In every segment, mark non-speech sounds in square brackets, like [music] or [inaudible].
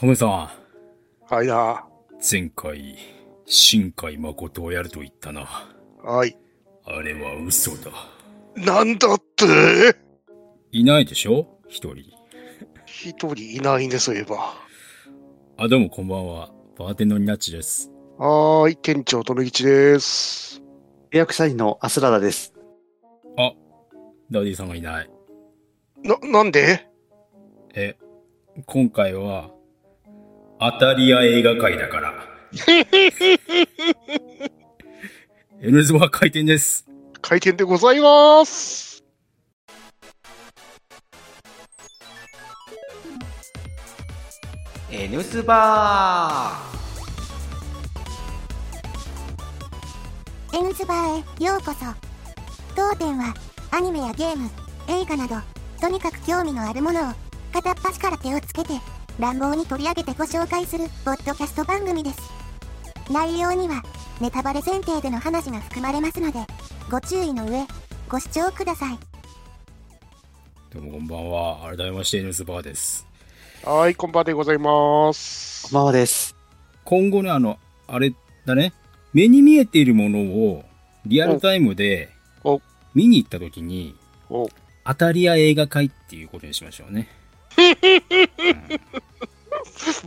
トメさん、はいな。前回、新海誠をやると言ったな。はい。あれは嘘だ。なんだって？いないでしょ？一人。一人いないね、そういえば。あ、どうもこんばんは。バーテンのニナッチです。はーい、店長、とめぎちです。契約社員のアスラダです。あ、ダディさんがいない。な、なんで？え、今回は、アタリア映画界だから。[laughs] N ズバ開店です。開店でございます。N スバエンズバーへようこそ当店はアニメやゲーム映画などとにかく興味のあるものを片っ端から手をつけて乱暴に取り上げてご紹介するポッドキャスト番組です内容にはネタバレ前提での話が含まれますのでご注意の上ご視聴くださいどうもこんばんは。改めまして N ズバーです。はーい、こんばんでございます。こんばんはです。今後ね、あの、あれだね、目に見えているものをリアルタイムで見に行った時に、お、アタリア映画会っていうことにしましょうね。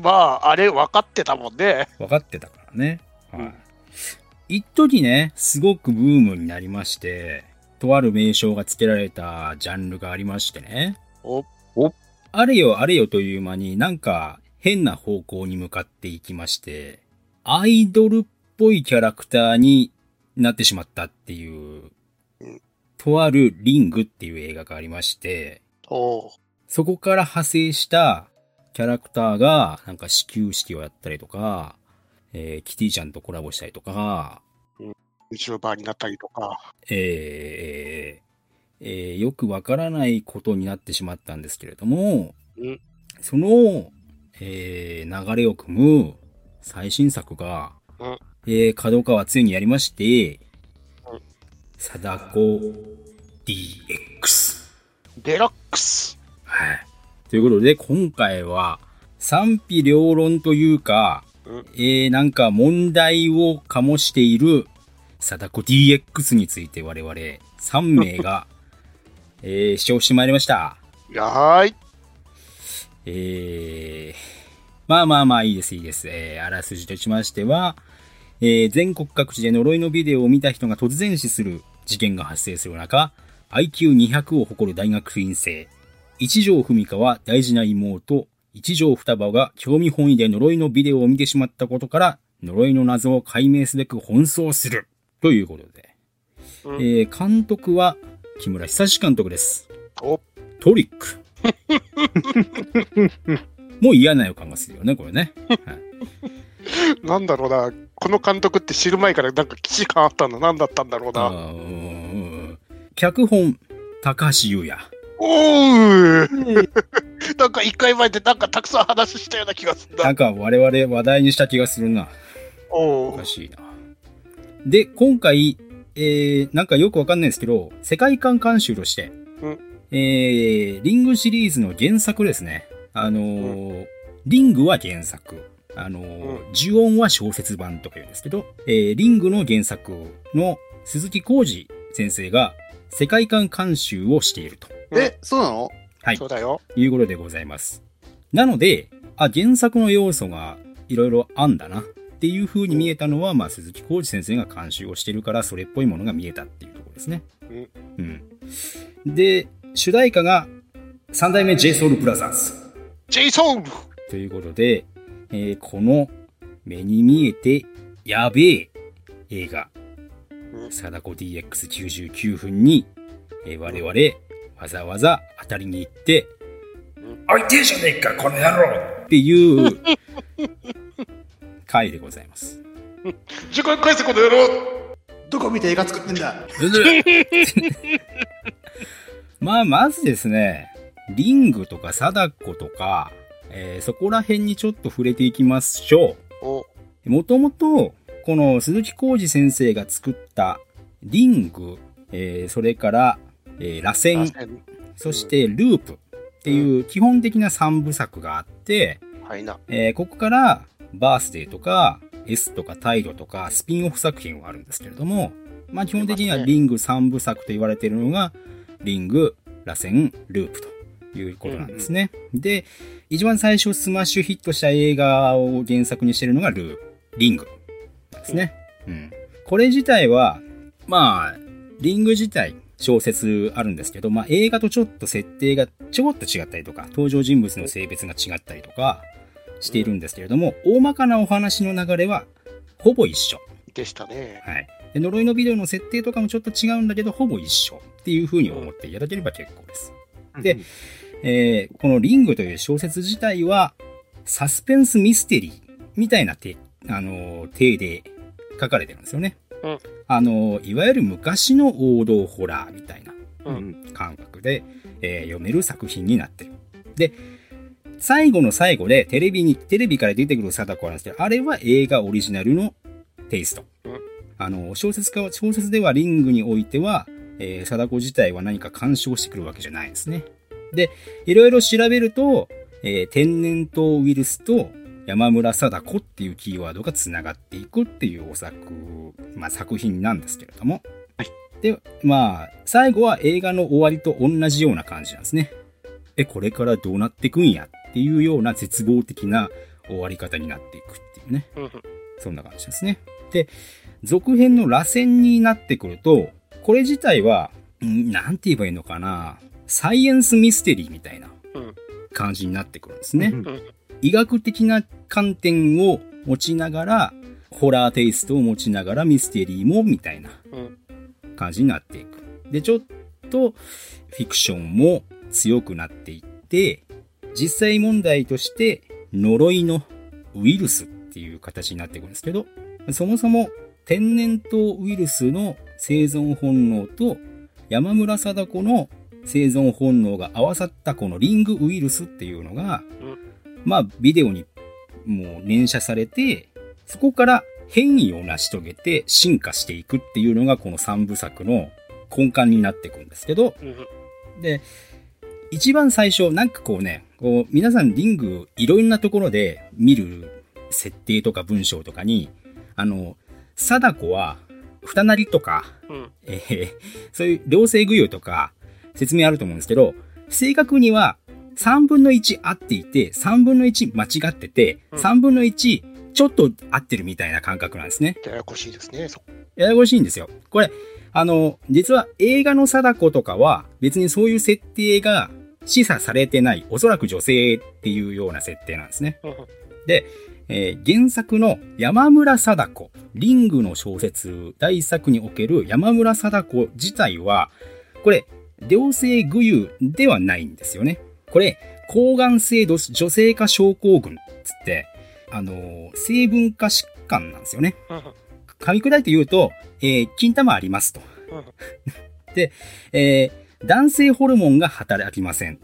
まあ、あれ分かってたもんね。分かってたからね。はうんい。一時ね、すごくブームになりまして、とある名称が付けられたジャンルがありましてね。お、あれよあれよという間になんか変な方向に向かっていきまして、アイドルっぽいキャラクターになってしまったっていううん、とあるリングっていう映画がありまして、お、そこから派生したキャラクターがなんか始球式をやったりとか、えーキティちゃんとコラボしたりとか、YouTuber になったりとか。えーえーよくわからないことになってしまったんですけれども、うんその、えー流れを組む最新作が、うんえー、角川ついにやりまして、うん貞子 DX。デラックス。はい。ということで、今回は、賛否両論というか、うんえー、なんか問題を醸している、貞子 DX について我々3名が、[laughs] えー、視聴してまいりました。はーい。えー、まあまあまあいいですいいです。えー、あらすじとしましては、えー、全国各地で呪いのビデオを見た人が突然死する事件が発生する中、IQ200 を誇る大学院生、一条文香は大事な妹、一条双葉が興味本位で呪いのビデオを見てしまったことから、呪いの謎を解明すべく奔走する。ということで。うんえー、監督は木村久志監督です。お、トリック。[laughs] もう嫌な予感がするよね、これね。はい、なんだろうな。この監督って知る前からなんか既視感あったんだ。なんだったんだろうあな。脚本、高橋優也。おー [laughs] なんか一回前でなんかたくさん話したような気がするな。なんか我々話題にした気がするな。おおーかしいな。で、今回、えー、なんかよくわかんないですけど、世界観監修として、うんえー、リングシリーズの原作ですね。あのーリングは原作。あのー呪音は小説版とか言うんですけど、えー、リングの原作の鈴木浩二先生が世界観監修をしているとえ、そうなの？はいそうだよ。いうことでございます。なので、あ、原作の要素がいろいろあんだなっていう風に見えたのは、まあ、鈴木浩二先生が監修をしてるから、それっぽいものが見えたっていうところですね。うん。で、主題歌が、三代目 JSOUL ブラザーズ。ジェイソンということで、えーこの目に見えてやべえ映画、うん貞子 DX99 分に、えー我々わざわざ当たりに行って、あいてえじゃねえか、この野郎っていう回でございます。時間返せこの野郎どこ見て映画作ってんだ？[laughs] まあ、まずですね、リングとか貞子とか、えーそこら辺にちょっと触れていきましょう。お、もともと、この鈴木浩二先生が作ったリング、えーそれから、えー螺旋、そしてループっていう基本的な3部作があって。えーここから、バースデーとか、S とかタイドとか、スピンオフ作品はあるんですけれども、まあ基本的にはリング3部作と言われているのが、リング、螺旋、ループということなんですね。で、一番最初スマッシュヒットした映画を原作にしているのがルー、リングですね。うん。これ自体は、まあ、リング自体、小説あるんですけど、まあ映画とちょっと設定がちょこっと違ったりとか、登場人物の性別が違ったりとかしているんですけれども、大まかなお話の流れはほぼ一緒。でしたね。はい。で、呪いのビデオの設定とかもちょっと違うんだけど、ほぼ一緒っていう風に思っていただければ結構です。で、えーこのリングという小説自体は、サスペンスミステリーみたいな手、あのー、体で書かれてるんですよね。うんあのーいわゆる昔の王道ホラーみたいな。感覚で、えー読める作品になってる。で、最後の最後でテレビに、テレビから出てくる貞子なんですけど、あれは映画オリジナルのテイスト。うんあの、小説家は、小説ではリングにおいては、えー、貞子自体は何か干渉してくるわけじゃないんですね。で、いろいろ調べると、えー天然痘ウイルスと山村貞子っていうキーワードが繋がっていくっていうお作、まあ作品なんですけれども。はい。で、まあ、最後は映画の終わりと同じような感じなんですね。え、これからどうなってくんやっていうような絶望的な終わり方になっていくっていうね。うんそんな感じですね。で、続編の螺旋になってくると、これ自体は、んなんて言えばいいのかな。サイエンスミステリーみたいなうん感じになってくるんですね。医学的な観点を持ちながら、ホラーテイストを持ちながらミステリーもみたいなうん感じになっていく。で、ちょっとフィクションも強くなっていって、実際問題として呪いのウイルスっていう形になっていくんですけど、そもそも天然痘ウイルスの生存本能と山村貞子の生存本能が合わさったこのリングウイルスっていうのが、まあビデオにもう連写されて、そこから変異を成し遂げて進化していくっていうのがこの三部作の根幹になっていくんですけど、うんで、一番最初、なんかこうね、こう、皆さんリングいろんなところで見る設定とか文章とかに、あの、貞子は、二なりとか、うん。えーそういう両性具有とか説明あると思うんですけど、正確には3分の1合っていて、3分の1間違ってて、うん3分の1ちょっと合ってるみたいな感覚なんですね。ややこしいですね。そややこしいんですよ。これ、あの、実は映画の貞子とかは別にそういう設定が示唆されてない、おそらく女性っていうような設定なんですね。うんで、えー原作の山村貞子、リングの小説第一作における山村貞子自体は、これ、良性具有ではないんですよね。これ、抗がん性女女性化症候群つって、あのー成分化疾患なんですよね。うん噛み砕いて言うと、えー金玉ありますと。うんで、えー男性ホルモンが働きません。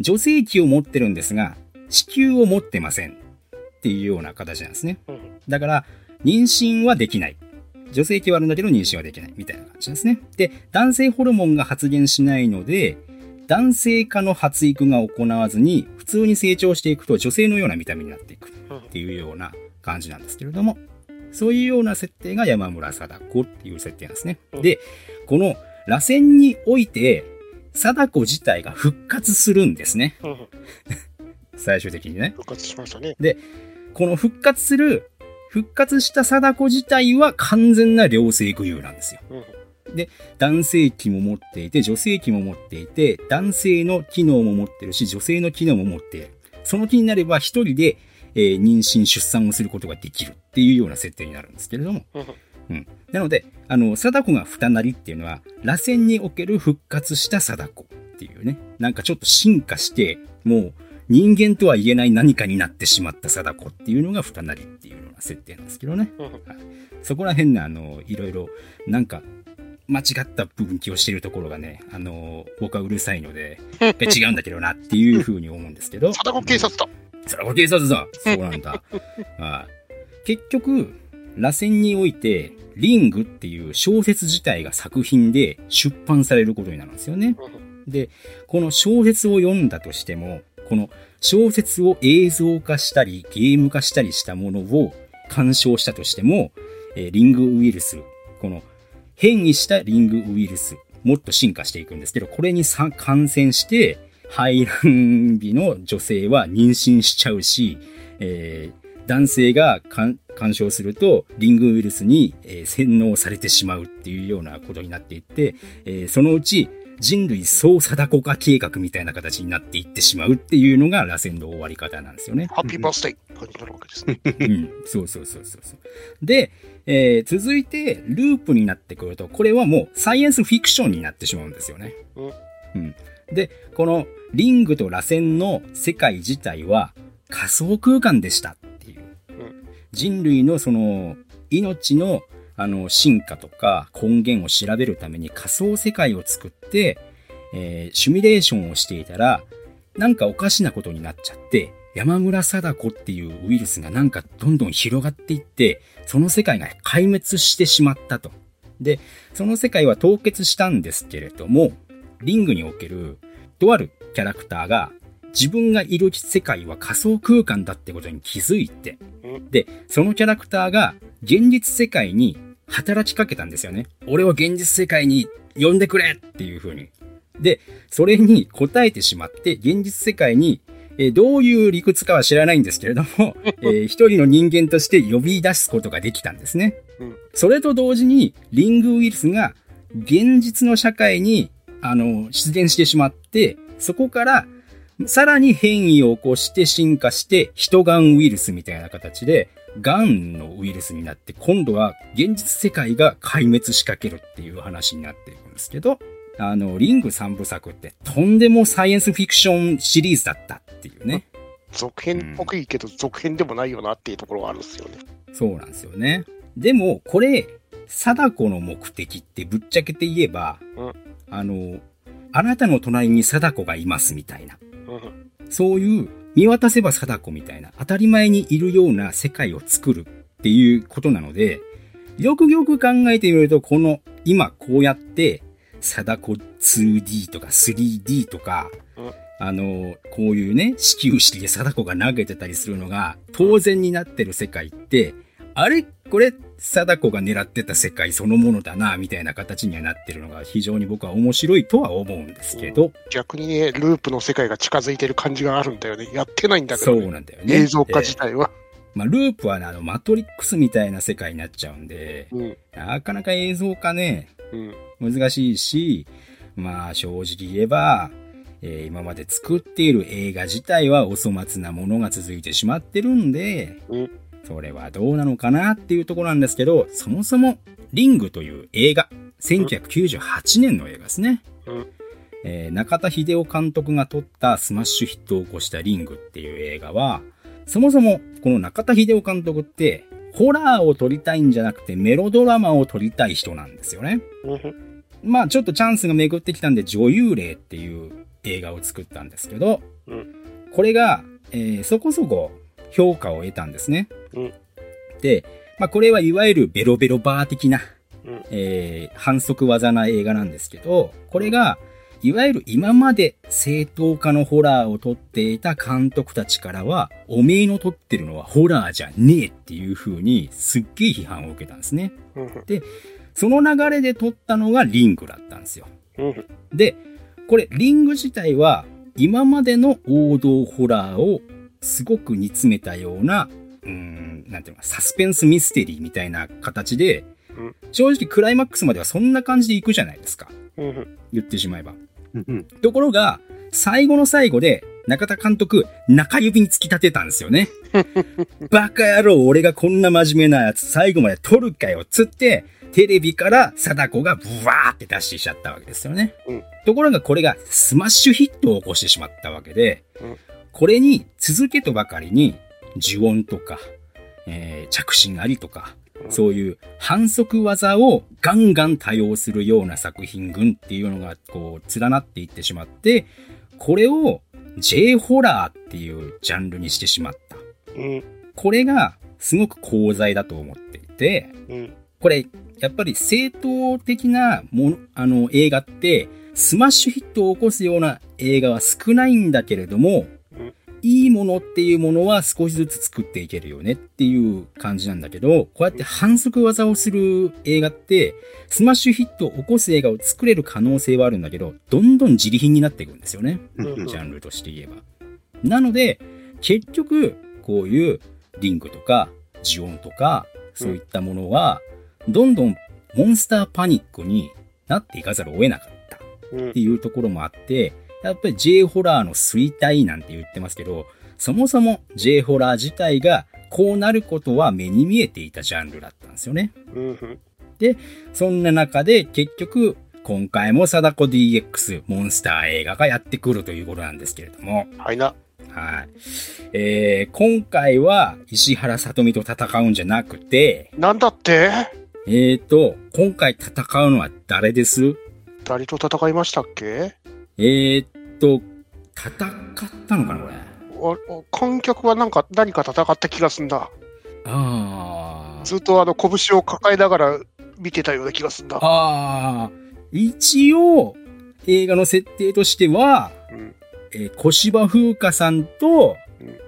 女性器を持ってるんですが、子宮を持ってません。っていうような形なんですね。うんだから、妊娠はできない。女性器はあるんだけど妊娠はできない。みたいな感じですね。で、男性ホルモンが発現しないので、男性化の発育が行わずに、普通に成長していくと女性のような見た目になっていく。うんっていうような感じなんですけれども、そういうような設定が山村貞子っていう設定なんですね。うんで、この螺旋において、貞子自体が復活するんですね。うん [laughs] 最終的にね。復活しましたね。この復活する、復活した貞子自体は完全な良性具有なんですよ。うん男性器も持っていて、女性器も持っていて、男性の機能も持ってるし、女性の機能も持っている。その気になれば一人で、えー妊娠、出産をすることができるっていうような設定になるんですけれども。うんうん。なので、あの、貞子が二なりっていうのは、螺旋における復活した貞子っていうね。なんかちょっと進化して、もう人間とは言えない何かになってしまった貞子っていうのが二なりっていうような設定なんですけどね。うんそこら辺ね、あの、いろいろ、なんか、間違った分岐をしてるところがね、あの、僕はうるさいので、違うんだけどなっていうふうに思うんですけど。貞子警察だ。それは警察だそうなんだ。[laughs] はい結局、螺旋において、リングっていう小説自体が作品で出版されることになるんですよね。で、この小説を読んだとしても、この小説を映像化したり、ゲーム化したりしたものを鑑賞したとしても、えーリングウイルス、この変異したリングウイルス、もっと進化していくんですけど、これにさ感染して、排卵日の女性は妊娠しちゃうし、えー男性が干干渉すると、リングウイルスに、えー洗脳されてしまうっていうようなことになっていって、えーそのうち人類総貞子化計画みたいな形になっていってしまうっていうのが螺旋の終わり方なんですよね。ハッピーバースデー感じになるわけですね。うん、そうそうそうそうそう。で、えー続いて、ループになってくると、これはもうサイエンスフィクションになってしまうんですよね。うんうん。で、このリングと螺旋の世界自体は仮想空間でしたっていう。人類のその命のあの進化とか根源を調べるために仮想世界を作って、えーシミュレーションをしていたら、なんかおかしなことになっちゃって、山村貞子っていうウイルスがなんかどんどん広がっていって、その世界が壊滅してしまったと。で、その世界は凍結したんですけれども、リングにおけるとあるキャラクターが自分がいる世界は仮想空間だってことに気づいて、で、そのキャラクターが現実世界に働きかけたんですよね。俺を現実世界に呼んでくれっていう風に。で、それに答えてしまって、現実世界に、えーどういう理屈かは知らないんですけれども、[laughs] えー一人の人間として呼び出すことができたんですね。うんそれと同時に、リングウイルスが現実の社会に、あの、出現してしまって、そこから、さらに変異を起こして進化して、ヒトガンウイルスみたいな形で、ガンのウイルスになって、今度は現実世界が壊滅しかけるっていう話になっていくんですけど、あの、リング三部作ってとんでもサイエンスフィクションシリーズだったっていうね。続編っぽくいいけど、続編でもないよなっていうところがあるんですよね。そうなんですよね。でも、これ、貞子の目的ってぶっちゃけて言えば、うんあの、あなたの隣に貞子がいますみたいな。うんそういう、見渡せば貞子みたいな、当たり前にいるような世界を作るっていうことなので、よくよく考えてみると、この、今こうやって、貞子 2D とか 3D とか、うんあの、こういうね、始球式で貞子が投げてたりするのが、当然になってる世界って、あれ？これ、貞子が狙ってた世界そのものだな、みたいな形にはなってるのが非常に僕は面白いとは思うんですけど、逆にね、ループの世界が近づいてる感じがあるんだよね。やってないんだけそど、ね、うなんだよね。映像化自体は。まあ、ループはね、あの、マトリックスみたいな世界になっちゃうんで、うん。なかなか映像化ね、うん。難しいし、まあ、正直言えば、えー今まで作っている映画自体はお粗末なものが続いてしまってるんで、うんそれはどうなのかなっていうところなんですけど、そもそも、リングという映画、1998年の映画ですね。うんえー中田秀夫監督が撮ったスマッシュヒットを起こしたリングっていう映画は、そもそもこの中田秀夫監督って、ホラーを撮りたいんじゃなくてメロドラマを撮りたい人なんですよね。うん。まあちょっとチャンスが巡ってきたんで女優霊っていう映画を作ったんですけど、うんこれが、えーそこそこ評価を得たんですね。うんで、まあこれはいわゆるベロベロバー的な、うんえー反則技な映画なんですけど、これが、いわゆる今まで正当化のホラーを撮っていた監督たちからは、おめえの撮ってるのはホラーじゃねえっていう風にすっげえ批判を受けたんですね。うん。その流れで撮ったのがリングだったんですよ。うん。で、これ、リング自体は、今までの王道ホラーをすごく煮詰めたような、うーん、なんていうのか、サスペンスミステリーみたいな形でうん、正直クライマックスまではそんな感じでいくじゃないですか。うん。言ってしまえば。うんうんところが、最後の最後で、中田監督、中指に突き立てたんですよね。[laughs] バカ野郎、俺がこんな真面目なやつ最後まで撮るかよ、つって、テレビから貞子がブワーって出してきちゃったわけですよね。うんところがこれがスマッシュヒットを起こしてしまったわけで、うんこれに続けとばかりに、呪怨とか、えー着信ありとか、そういう反則技をガンガン多用するような作品群っていうのがこう連なっていってしまって、これを J ホラーっていうジャンルにしてしまった。うん。これがすごく功罪だと思っていて、うん。これやっぱり正統的なもの、あの映画ってスマッシュヒットを起こすような映画は少ないんだけれども、いいものっていうものは少しずつ作っていけるよねっていう感じなんだけど、こうやって反則技をする映画って、スマッシュヒットを起こす映画を作れる可能性はあるんだけど、どんどんジリ貧になっていくんですよね。うんジャンルとして言えば。なので、結局、こういうリンクとか、ジオンとか、そういったものは、どんどんモンスターパニックになっていかざるを得なかった。うんっていうところもあって、やっぱり J ホラーの衰退なんて言ってますけど、そもそも J ホラー自体がこうなることは目に見えていたジャンルだったんですよね。うんうんそんな中で結局、今回も貞子 DX モンスター映画がやってくるということなんですけれども、はいな。はい。えー、今回は石原さとみと戦うんじゃなくて、なんだって？えーと、今回戦うのは誰です？誰と戦いましたっけ？えーっと、戦ったのかなこれ。ああ観客はなんか何か戦った気がすんだ。あー。ずっとあの拳を抱えながら見てたような気がすんだ。あー。一応、映画の設定としては、うんえー小芝風花さんとうん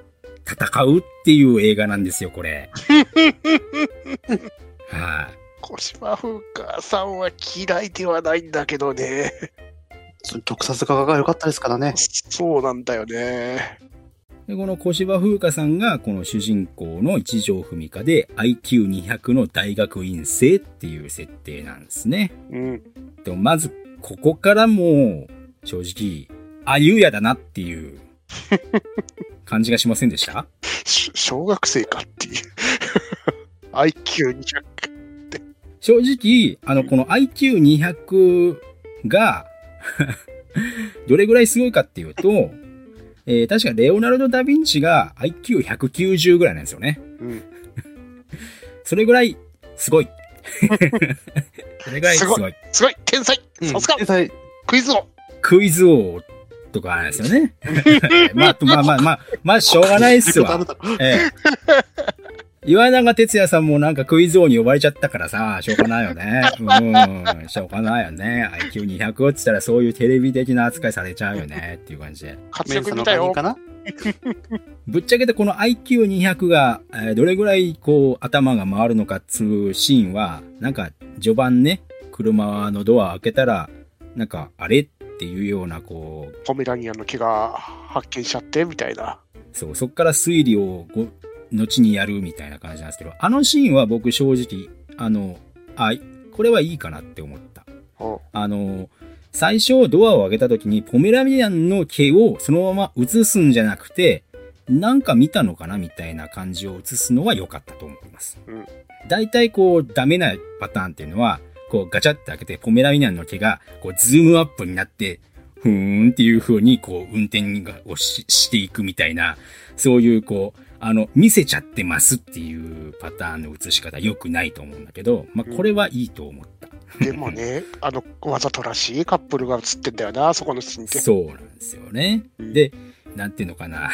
戦うっていう映画なんですよ、これ。[laughs] はい。小島風花さんは嫌いではないんだけどね。特撮画が良かったですからね。そうなんだよね。で、この小芝風花さんが、この主人公の一条文香で IQ200 の大学院生っていう設定なんですね。うん。でもまず、ここからもう、正直、あゆやだなっていう感じがしませんでしたし小学生かっていう。IQ200。正直、あの、この IQ200 が、[laughs] どれぐらいすごいかっていうと、えー確かレオナルド・ダ・ヴィンチが IQ190 ぐらいなんですよね。うん。[laughs] それぐらい、すごい。[laughs] それぐらいすごい。すごい天才さすが天才クイズ王クイズ王とかなんですよね。まあ、まあまあまあ、まあ、しょうがないっすわ。ええ。岩永哲也さんもなんかクイズ王に呼ばれちゃったからさ、しょうがないよね。うん、しょうがないよね。IQ200 って言ったらそういうテレビ的な扱いされちゃうよねっていう感じで。活躍見たよ会員かな？[laughs] ぶっちゃけてこの IQ200 が、えーどれぐらいこう頭が回るのかっつうシーンは、なんか序盤ね、車のドア開けたら、なんかあれっていうようなこう、ポメラニアンの毛が発見しちゃってみたいなそう、そっから推理をご、後にやるみたいな感じなんですけど、あのシーンは僕正直、あの、あ、これはいいかなって思った。おあの、最初ドアを開けた時にポメラニアンの毛をそのまま映すんじゃなくて、なんか見たのかなみたいな感じを映すのは良かったと思います。うん大体こうダメなパターンっていうのは、こうガチャって開けてポメラニアンの毛がこうズームアップになって、ふーんっていう風にこう運転をししていくみたいな、そういうこう、あの、見せちゃってますっていうパターンの映し方良くないと思うんだけど、まあこれはいいと思った。でもね [laughs] あのわざとらしいカップルが映ってんだよなそこのシーンってそうなんですよね。うんで、なんていうのかな。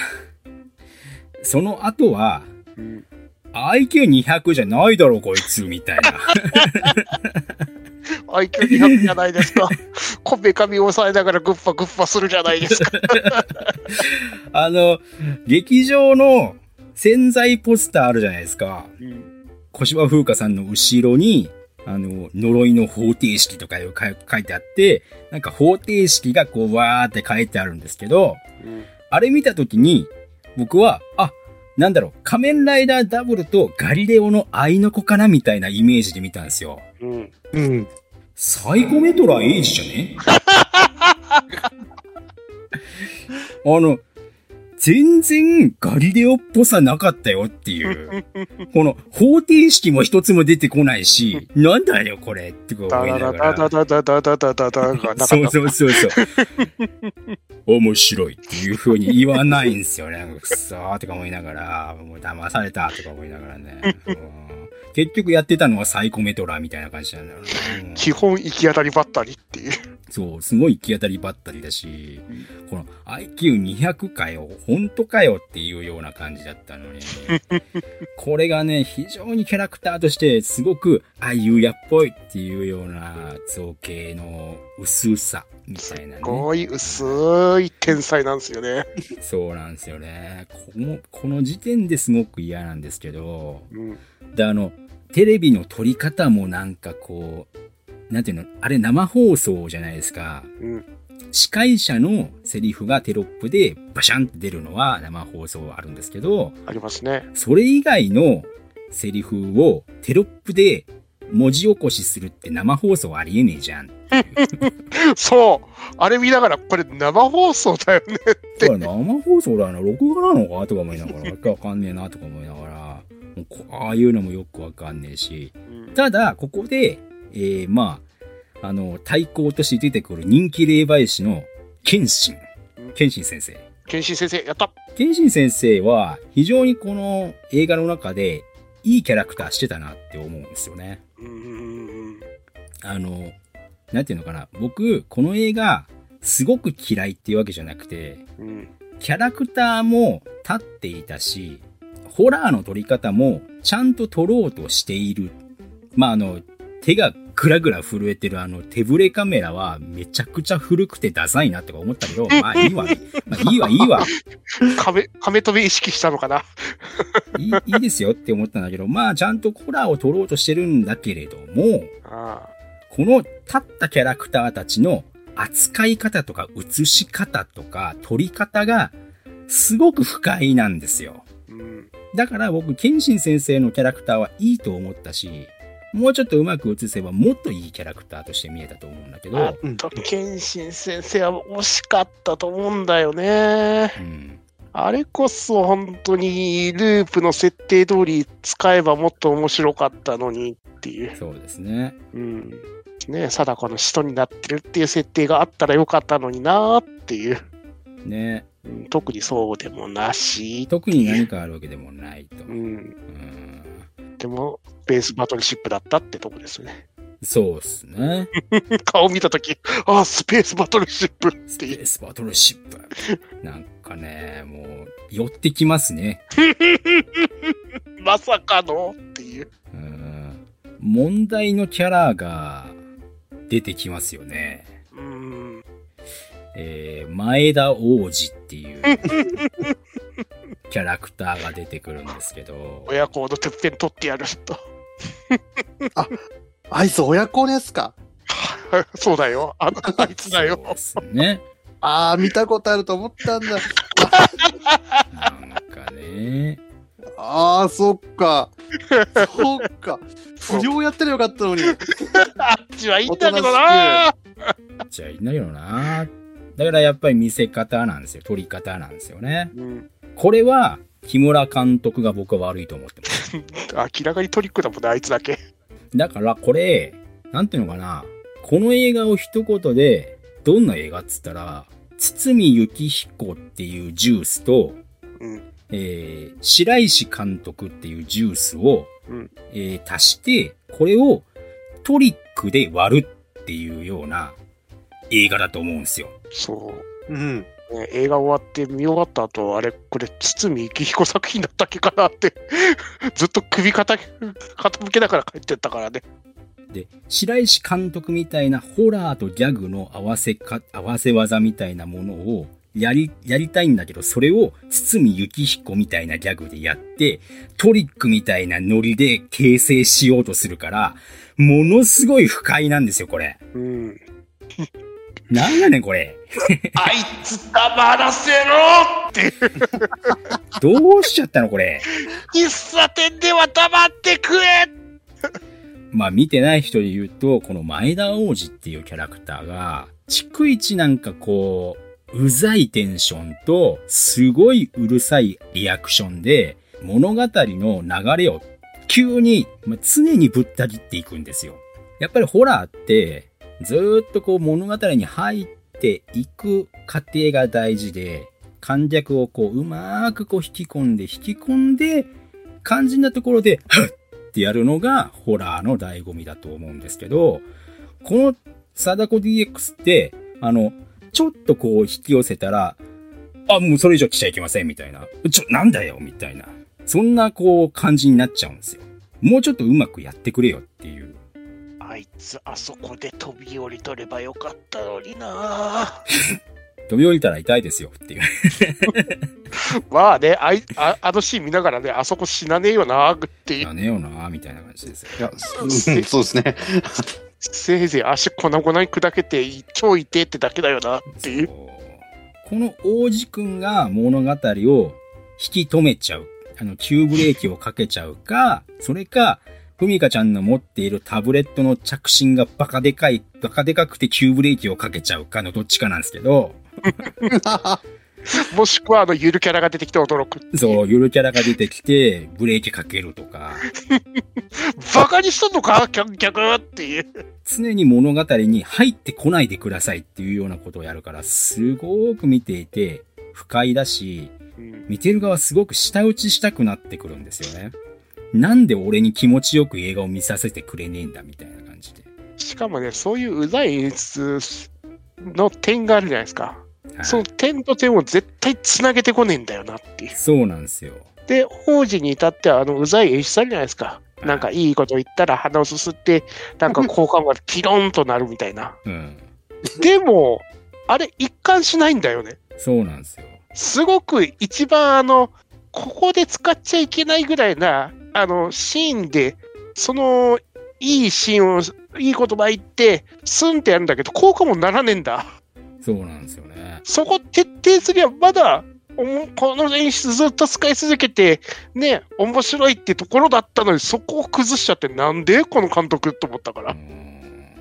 [laughs] その後は、うん IQ200 じゃないだろ、こいつ、みたいな。[laughs] IQ200 じゃないですかこめかみを押さえながらグッパグッパするじゃないですかあの、劇場の潜在ポスターあるじゃないですか。うん小芝風花さんの後ろに、あの、呪いの方程式とか書いてあって、なんか方程式がこう、わーって書いてあるんですけど、うんあれ見たときに、僕は、あ、なんだろう、仮面ライダーダブルとガリレオの愛の子かなみたいなイメージで見たんですよ。うんうん。サイコメトラエイジじゃね？[laughs] あの、全然ガリレオっぽさなかったよっていう。[laughs] この方程式も一つも出てこないし、[laughs] なんだよこれって思いダながら。ダダダダダダダダダがなかったそうそうそうそう。面白いっていう風に言わないんですよね。くっそーとか思いながら、もう騙されたとか思いながらね。うん結局やってたのはサイコメトラみたいな感じなんだろうね。うん基本行き当たりばったりっていうそう、すごい行き当たりばったりだし、この IQ200 かよ、本当かよっていうような感じだったのに、[laughs] これがね、非常にキャラクターとしてすごく、あいうやっぽいっていうような造形の薄さみたいなね。すごい薄い天才なんですよね。[laughs] そうなんですよね。この、この時点ですごく嫌なんですけど、うん。で、あの、テレビの撮り方もなんかこう、なんていうの、あれ生放送じゃないですか。うん。司会者のセリフがテロップでバシャンって出るのは生放送あるんですけど、ありますね。それ以外のセリフをテロップで文字起こしするって生放送ありえねえじゃん。[laughs] そう。あれ見ながら、これ生放送だよね。これ生放送だな、録画なのか？とか思いながら、わけわかんねえなとか思いながら、ああいうのもよくわかんねえし、うんただ、ここで、えー、まあ、あの、対抗として出てくる人気霊媒師の、謙信。謙信先生。剣心先生、やった謙信先生は、非常にこの映画の中で、いいキャラクターしてたなって思うんですよね。あの、なんていうのかな。僕、この映画、すごく嫌いっていうわけじゃなくて、うん。うん。キャラクターも立っていたし、ホラーの撮り方もちゃんと撮ろうとしている。まあ、あの、手がぐらぐら震えてるあの手ブレカメラはめちゃくちゃ古くてダサいなとか思ったけど、[laughs] まあいいわ。まあいいわ、いいわ。亀、亀止め意識したのかな？[laughs] いい、いいですよって思ったんだけど、まあちゃんとホラーを撮ろうとしてるんだけれども、あこの立ったキャラクターたちの扱い方とか映し方とか撮り方がすごく不快なんですよ。あ。うん。だから僕、謙信先生のキャラクターはいいと思ったし、もうちょっとうまく映せばもっといいキャラクターとして見えたと思うんだけあど、うんと、剣心先生は惜しかったと思うんだよね。うん。あれこそ本当にループの設定通り使えばもっと面白かったのにっていう。そうですね。うん。ね貞子の使徒になってるっていう設定があったらよかったのになーっていう。ね。うん特にそうでもなし。特に何かあるわけでもないと。う。うんん。でも、ベースバトルシップだったってとこですよね。そうっすね。[laughs] 顔見たとき、ああ、スペースバトルシップっていう。スペースバトルシップ。なんかね、もう、寄ってきますね。[laughs] まさかのっていう。うん。問題のキャラが出てきますよね。うん。えー、前田王子っていう [laughs] キャラクターが出てくるんですけど、親子のてっぺん取ってやると。あいつ親子のやつか？[laughs] そうだよ。あの、[laughs] あいつだよね。ああ、見たことあると思ったんだ。なんかね。ああ、そっか。そっか。不良やったらよかったのに。あっちはいいんだけどな。じゃあいいんだけどな。だからやっぱり見せ方なんですよ。撮り方なんですよね。うん。これは、木村監督が僕は悪いと思ってます。[laughs] 明らかにトリックだもんね、あいつだけ。だからこれ、なんていうのかな。この映画を一言で、どんな映画っつったら、堤幸彦っていうジュースと、うん。えー、白石監督っていうジュースを、うんえー足して、これをトリックで割るっていうような映画だと思うんですよ。そう。うん。ね、映画終わって見終わった後、あれ、これ、堤幸彦作品だったっけかなって、[laughs] ずっと首傾傾けながら帰ってったからね。で、白石監督みたいなホラーとギャグの合わせか、合わせ技みたいなものをやり、やりたいんだけど、それを堤幸彦みたいなギャグでやって、トリックみたいなノリで形成しようとするから、ものすごい不快なんですよ、これ。うん。なんやねん、これ。あいつ黙らせろっていう。[laughs] どうしちゃったの、これ。喫茶店では黙って食えまあ見てない人で言うと、この前田王子っていうキャラクターが、逐一なんかこう、うざいテンションと、すごいうるさいリアクションで、物語の流れを急に、まあ、常にぶった切っていくんですよ。やっぱりホラーって、ずっとこう物語に入っていく過程が大事で、観客をこううまーくこう引き込んで引き込んで、肝心なところで、はっってやるのがホラーの醍醐味だと思うんですけど、この貞子 DX って、あの、ちょっとこう引き寄せたら、あ、もうそれ以上来ちゃいけません、みたいな。ちょ、なんだよ、みたいな。そんなこう感じになっちゃうんですよ。もうちょっとうまくやってくれよっていう。あいつ、あそこで飛び降りとればよかったのにな [laughs] 飛び降りたら痛いですよっていう。[laughs] まあね、あいああのシーン見ながらね、あそこ死なねえよなっていう。やねえよな、みたいな感じですよ。いや、うんそうですね。せいぜい足粉々に砕けて超痛えってだけだよなっていうこの王子くんが物語を引き止めちゃう。あの、急ブレーキをかけちゃうか、それか、ふみかちゃんの持っているタブレットの着信がバカでかい、バカでかくて急ブレーキをかけちゃうかのどっちかなんですけど、[laughs] もしくはあのゆるキャラが出てきて驚く。そう、ゆるキャラが出てきて、ブレーキかけるとか、[laughs] バカにしとんのか？客客っていう。常に物語に入ってこないでくださいっていうようなことをやるから、すごく見ていて、不快だし、うん見てる側すごく舌打ちしたくなってくるんですよね。なんで俺に気持ちよく映画を見させてくれねえんだみたいな感じで。しかもね、そういううざい演出の点があるじゃないですか。はいその点と点を絶対つなげてこねえんだよなっていう。そうなんですよ。で、王子に至っては、あの、うざい演出あるじゃないですか。いなんかいいこと言ったら鼻をすすって、なんか好感がピロンとなるみたいな。うん。でも、あれ一貫しないんだよね。そうなんですよ。すごく一番あの、ここで使っちゃいけないぐらいな、あの、シーンで、その、いいシーンを、いい言葉言って、スンってやるんだけど、効果もならねえんだ。そうなんですよね。そこ徹底すりゃ、まだ、この演出ずっと使い続けて、ね、面白いってところだったのに、そこを崩しちゃって、なんでこの監督と思ったかうら。ん。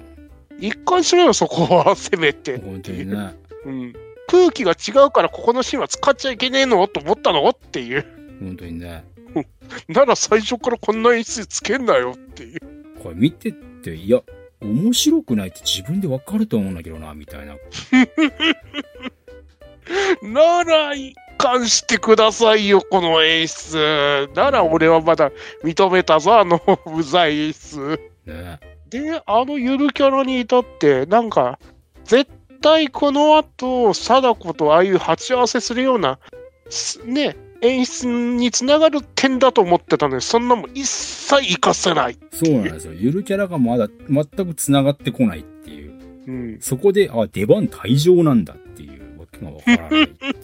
一貫しろよ、そこは、せめて。本当にね。うん。空気が違うから、ここのシーンは使っちゃいけねえの？と思ったの？っていう。本当にね。[laughs] なら最初からこんな演出つけんなよっていう。これ見てって、いや、面白くないって自分でわかると思うんだけどな、みたいな。[laughs] なら一貫してくださいよ、この演出。なら俺はまだ認めたぞ、あのうざい演出。ね。で、あのゆるキャラに至って、なんか、絶対この後、貞子とああいう鉢合わせするような、すね、演出につながる点だと思ってたのに、そんなもん一切活かせない。そうなんですよ。ゆるキャラがまだ全く繋がってこないっていう。うん。そこで、あ、出番退場なんだっていうわけがわからないっていう。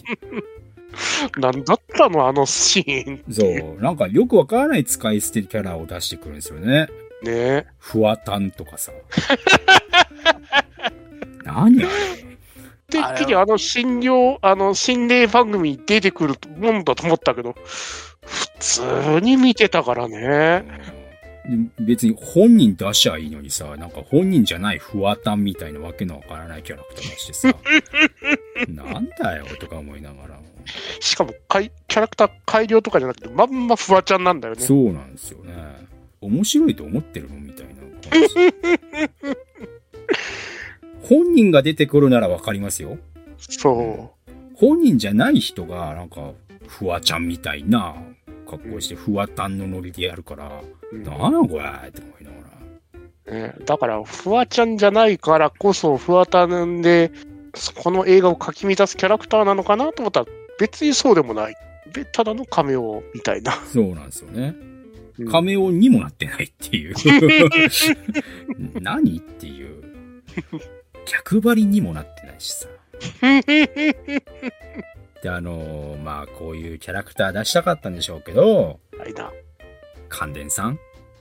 [laughs] なんだったの、あのシーン。そう。なんかよくわからない使い捨てキャラを出してくるんですよね。ねふわたんとかさ。[laughs] 何あれてっきりあの診療、あの心霊番組に出てくるもんだと思ったけど、普通に見てたからね。うん別に本人出しゃいいのにさ、なんか本人じゃないふわたんみたいなわけのわからないキャラクター出してさ、[laughs] なんだよとか思いながら。しかもかい、キャラクター改良とかじゃなくて、まんまフワちゃんなんだよね。そうなんですよね。面白いと思ってるのみたいな感じ。[laughs] 本人が出てくるならわかりますよ。そ本人じゃない人が、なんか、フワちゃんみたいな格好して、フワタンのノリでやるから、う。うんなんなんこれって思いながら。ねだから、フワちゃんじゃないからこそ、フワタンで、この映画をかき乱すキャラクターなのかなと思ったら、別にそうでもない。べただのカメオみたいな。そうなんですよね。うんカメオにもなってないっていう。[laughs] 何っていう。逆張りにもなってないしさ。[laughs] で、あのーまあ、こういうキャラクター出したかったんでしょうけど、あいな。関電さん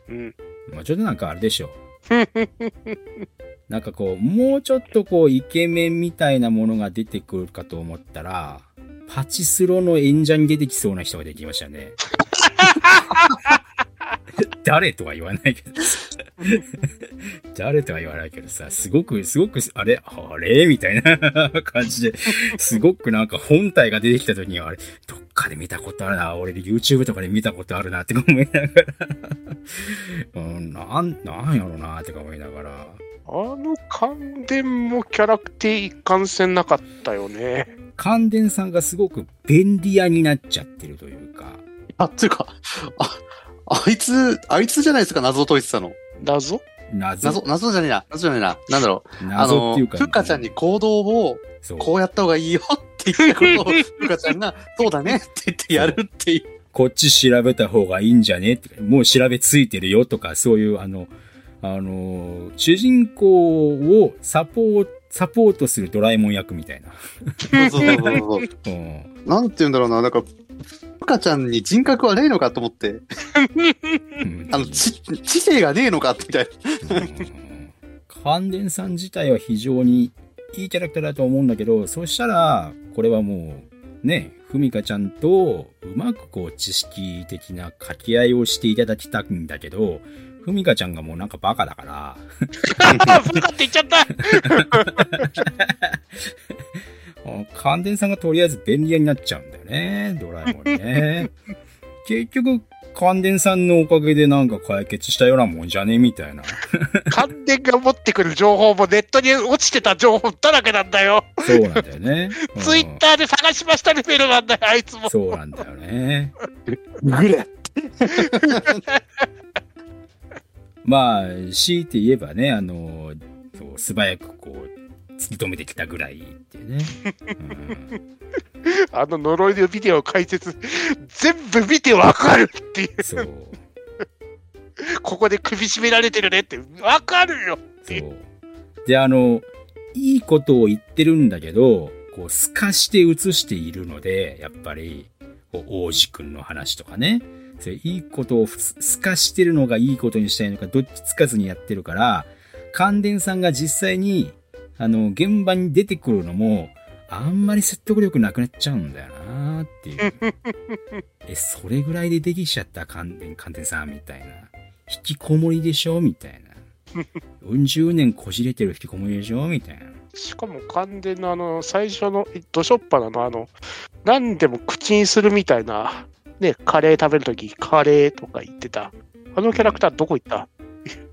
うん。まあ、ちょっとなんかあれでしょう。[laughs] なんかこう、もうちょっとこう、イケメンみたいなものが出てくるかと思ったら、パチスロの演者に出てきそうな人ができましたね。[laughs] [laughs] 誰とは言わないけど。さ。[laughs] 誰とは言わないけどさ、すごく、すごく、あれあれ？みたいな感じで、すごくなんか本体が出てきた時には、あれ、どっかで見たことあるな、俺で YouTube とかで見たことあるな。って思いながら、うん、なん、なんやろな。って思いながら、あの関電もキャラクター一貫性なかったよね。関電さんがすごく便利屋になっちゃってるというか、あ、っていうか、あ、あいつ、あいつじゃないですか、謎を解いてたの。謎？謎？謎、謎じゃねえな。謎じゃねえな。なんだろう。あの謎っていう、か。ふっかちゃんに行動をそうこうやった方がいいよって言ったことを、[laughs] ふっかちゃんが、そうだねって言ってやるっていう。こっち調べた方がいいんじゃね？ってもう調べついてるよとか、そういう、あの、あの、主人公をサポート、サポートするドラえもん役みたいな。そうそうそうそう。[laughs] うん。なんて言うんだろうな。なんか、ふかちゃんに人格はねえのかと思って、うん。あの、知、知性がねえのかみたいな。うん。関電さん自体は非常にいいキャラクターだと思うんだけど、そしたら、これはもう、ね、ふみかちゃんとうまくこう知識的な掛け合いをしていただきたいんだけど、ふみかちゃんがもうなんかバカだから、[laughs] バカって言っちゃった [laughs] 関電さんがとりあえず便利屋になっちゃうんだよね、ドラえもんね。[laughs] 結局、関電さんのおかげでなんか解決したようなもんじゃねみたいな。関電が持ってくる情報もネットに落ちてた情報だらけなんだよ。そうなんだよね。う [laughs] んツイッターで探しましたレベルなんだよ、あいつも。そうなんだよね。グレ [laughs] まあ、強いて言えばね、あの、素早くこう、突き止めてきたぐらいっていうね。うん、あの呪いのビデオ解説、全部見てわかるっていう。そう。ここで首絞められてるねって、わかるよそう。で、あの、いいことを言ってるんだけど、こう、透かして映しているので、やっぱり、こう王子くんの話とかね。そういういいことをす透かしてるのがいいことにしたいのか、どっちつかずにやってるから、関電さんが実際に、あの、現場に出てくるのも、あんまり説得力なくなっちゃうんだよなっていう。え、それぐらいでできちゃった関電、関電さんみたいな。引きこもりでしょみたいな。40年こじれてる引きこもりでしょみたいな。しかも完全なあの、最初の、ドショッパなの、あの、何でも口にするみたいな、ね、カレー食べるとき、カレーとか言ってた。あのキャラクターどこ行った？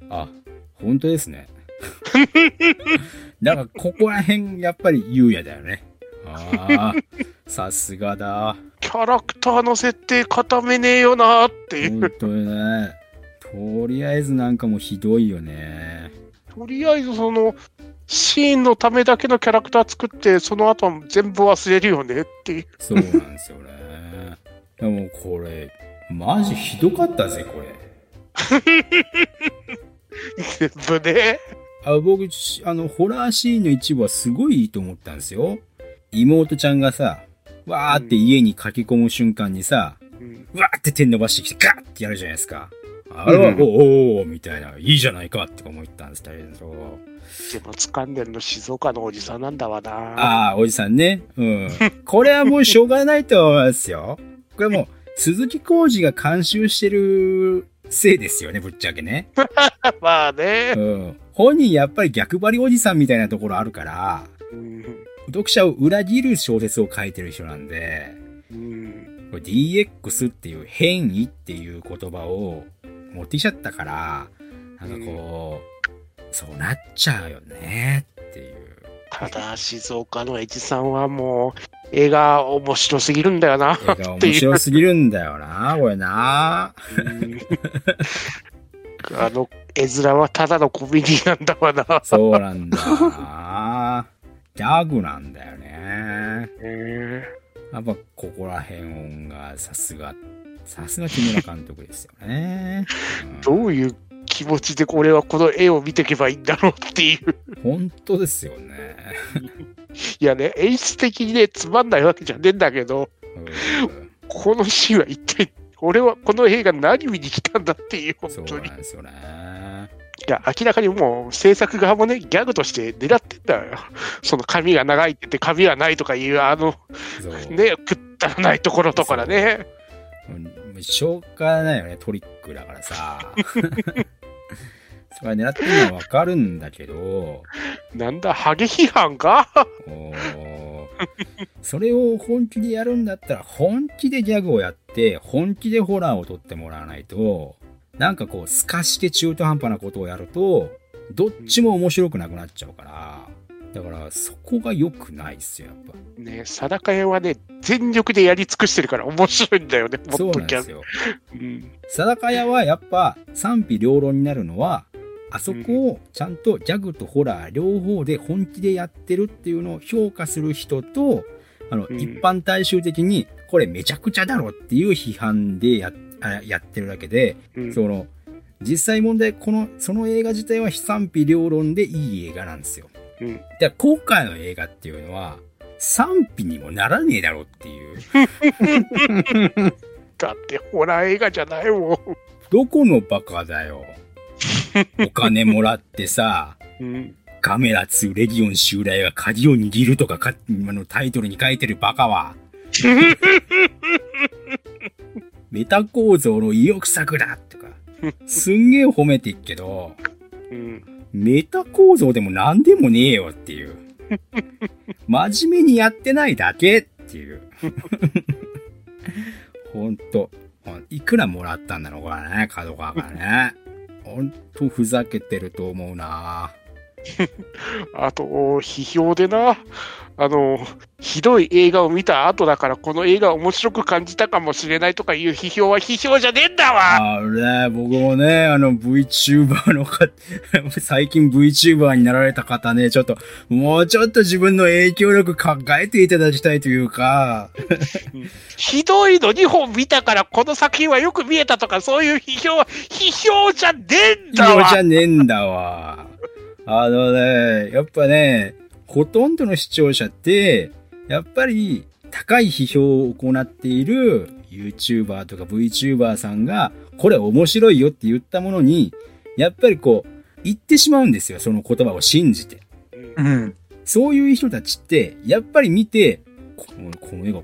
あ、本当ですね。[laughs] だから、ここら辺、やっぱり、ゆうやだよね。ああ、[laughs] さすがだ。キャラクターの設定固めねえよなっていう。本当にね。とりあえずなんかもうひどいよね。とりあえずその、シーンのためだけのキャラクター作って、その後は全部忘れるよねっていう。そうなんですよね。でもこれ、マジひどかったぜ、これ。[laughs] 全部ね。あ僕、あの、ホラーシーンの一部はすごいいいと思ったんですよ。妹ちゃんがさ、わーって家に駆け込む瞬間にさ、うんわーって手伸ばしてきてガーってやるじゃないですか。あれは、うんおおおみたいな、いいじゃないかって思ったんですけど。でも掴んでるの静岡のおじさんなんだわな。ああ、おじさんね。うん。これはもうしょうがないと思いますよ。これもう、鈴木浩二が監修してるせいですよね、ぶっちゃけね。[laughs] まあねう。ん。本人やっぱり逆張りおじさんみたいなところあるから、うん読者を裏切る小説を書いてる人なんで、DX っていう変異っていう言葉を持ってきちゃったから、なんかこう、そうなっちゃうよねっていう。ただ、静岡のエジさんはもう、絵が面白すぎるんだよな。絵が面白すぎるんだよな、これな。[laughs] うんあの、絵面はただのコメディなんだわな。そうなんだよな。ギャグなんだよね。ねやっぱここら辺がさすが、さすが木村監督ですよね。うんどういう気持ちでこれはこの絵を見ていけばいいんだろうっていう。本当ですよね。いやね、演出的にね、つまんないわけじゃねえんだけど、うんこのシーンは一体、俺はこの映画何見に来たんだっていう、そう本当に。いなんですよね。や、明らかにもう制作側もね、ギャグとして狙ってんだよ。その髪が長いって言って髪がないとかいう、あの、そう。ね、くったらないところとかだね。うんしょうがないよね、トリックだからさ。[laughs] それは狙ってるのはわかるんだけど、なんだ、ハゲ批判か？こうそれを本気でやるんだったら、本気でギャグをやって、本気でホラーを撮ってもらわないと、なんかこう、透かして中途半端なことをやると、どっちも面白くなくなっちゃうから、だから、そこが良くないっすよ、やっぱ。ね、定か屋はね、全力でやり尽くしてるから面白いんだよね、もそうっとギャグ。なんですよ。うん定か屋はやっぱ賛否両論になるのは、あそこをちゃんとギャグとホラー両方で本気でやってるっていうのを評価する人と、あの、うん一般大衆的に、これめちゃくちゃだろっていう批判でやあやってるだけで、うんその、実際問題、この、その映画自体は賛否両論でいい映画なんですよ。うんで、今回の映画っていうのは、賛否にもならねえだろっていう。[laughs] だってホラー映画じゃないもん。どこのバカだよ。お金もらってさ、うん。カメラ2レギオン襲来が鍵を握るとかか、あのタイトルに書いてるバカは。[laughs] メタ構造の意欲作だとか、すんげえ褒めてっけど、うん。メタ構造でも何でもねえよっていう。真面目にやってないだけっていう。[laughs] ほんと。いくらもらったんだろう、これね、角川からね。ほんとふざけてると思うな。あと、批評でな、あの、ひどい映画を見た後だから、この映画面白く感じたかもしれないとかいう批評は批評じゃねえんだわ。あれ、僕もね、あの VTuber の方、[laughs] 最近 VTuber になられた方ね、ちょっと、もうちょっと自分の影響力考えていただきたいというか、ひどいの2本見たから、この作品はよく見えたとか、そういう批評は批評じゃねえんだわ。[laughs] よじゃねえんだわ。あのね、やっぱね、ほとんどの視聴者って、やっぱり高い批評を行っている YouTuber とか VTuber さんが、これ面白いよって言ったものに、やっぱりこう、言ってしまうんですよ、その言葉を信じて。うん。そういう人たちって、やっぱり見て、このこの絵が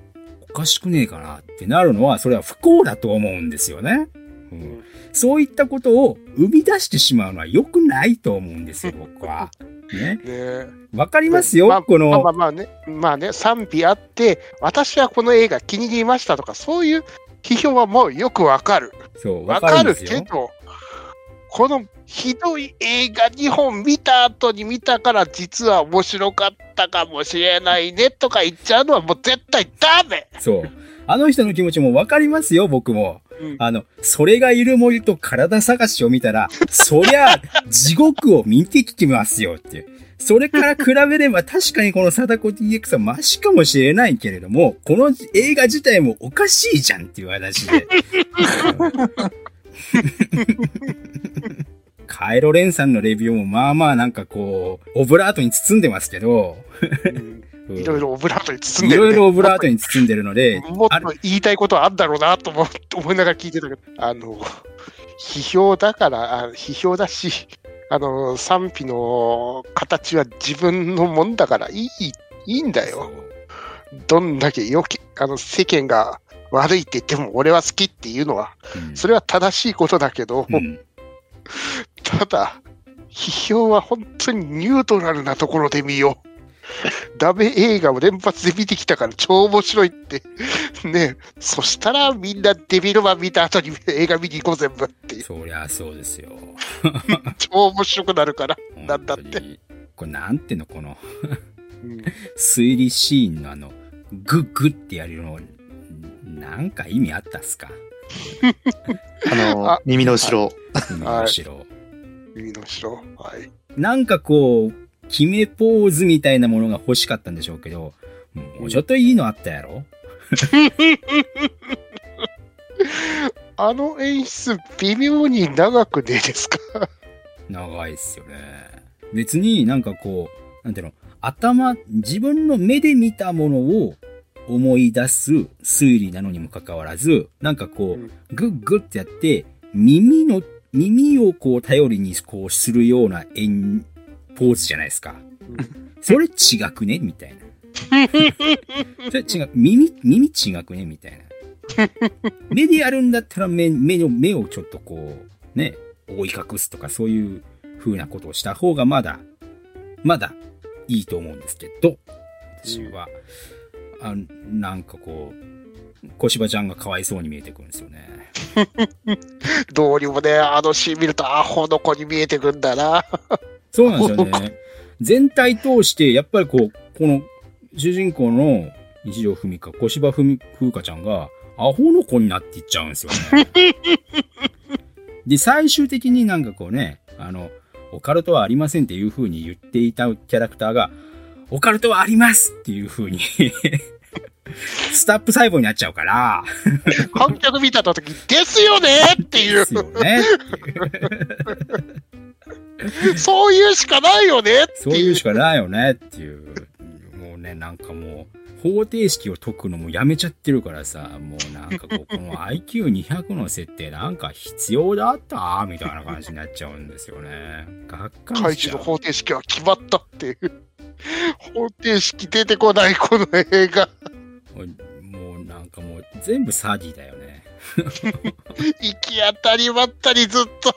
おかしくねえかなってなるのは、それは不幸だと思うんですよね。うん、そういったことを生み出してしまうのは良くないと思うんですよ、[laughs] 僕は。ね。わかりますよ、まあこの、まあまあまあね、まあね、賛否あって、私はこの映画気に入りましたとか、そういう批評はもうよくわかる。そう、わわかる。けど、このひどい映画2本見た後に見たから、実は面白かったかもしれないねとか言っちゃうのはもう絶対ダメそう。あの人の気持ちもわかりますよ、僕も。うんあの、それがいる森と体探しを見たら、そりゃ、地獄を見てきてますよっていう。それから比べれば確かにこの貞子 DX はマシかもしれないけれども、この映画自体もおかしいじゃんっていう話で。[laughs] カエロレンさんのレビューもまあまあなんかこう、オブラートに包んでますけど、いろいろオブラートに包んでる、ね。いろいろオブラートに包んでるので、もっと言いたいことはあんだろうなと思 [laughs] 思いながら聞いてたけど、あの、批評だから、あ批評だし、あの、賛否の形は自分のもんだからいい、いいんだよ。どんだけよき、あの、世間が悪いって言っても俺は好きっていうのは、うん。それは正しいことだけど、うんただ、批評は本当にニュートラルなところで見よう。ダメ映画を連発で見てきたから超面白いって。ねそしたらみんなデビルマン見た後に映画見に行こう全部って。そりゃそうですよ。超面白くなるから。なんだって。これなんていうの、このうん推理シーンのあの、グッグってやるの、なんか意味あったっすか？[laughs] [laughs] あのあ、耳の後ろ。今の後ろ。耳の後ろ。はい。なんかこう、決めポーズみたいなものが欲しかったんでしょうけど、もうちょっといいのあったやろ？[laughs] あの演出、微妙に長くねえですか？長いっすよね。別になんかこう、なんていうの、頭、自分の目で見たものを思い出す推理なのにもかかわらず、なんかこうグッグッってやって、耳の、耳をこう頼りにこうするような演、ポーズじゃないですか。それ違くね？みたいな。それ違う、耳、耳違くね？みたいな。目でやるんだったら目、目の、目をちょっとこう、ね、覆い隠すとかそういう風なことをした方がまだ、まだいいと思うんですけど、私は、あなんかこう、小芝ちゃんがかわいそうに見えてくるんですよね。[laughs] どうにもね、あのシーン見るとアホの子に見えてくんだな。そうなんですよね。[laughs] 全体通して、やっぱりこう、この主人公の一条文香、小芝文風花ちゃんが、アホの子になっていっちゃうんですよね。[laughs] で、最終的になんかこうね、あの、オカルトはありませんっていう風に言っていたキャラクターが、オカルトはありますっていう風にスタップ細胞になっちゃうから、観客見たとき、ですよねっていうで、すよねっていう。そういうしかないよねってそうい。いううしかないよねっていう。もうね、なんかもう、方程式を解くのもやめちゃってるからさ、もうなんかこう、この IQ200 の設定なんか必要だったみたいな感じになっちゃうんですよね。がっか怪りしちゃう。獣の方程式は決まったっていう。方程式出てこないこの映画。もうなんかもう全部詐欺だよね。[laughs] 行き当たりばったりずっと。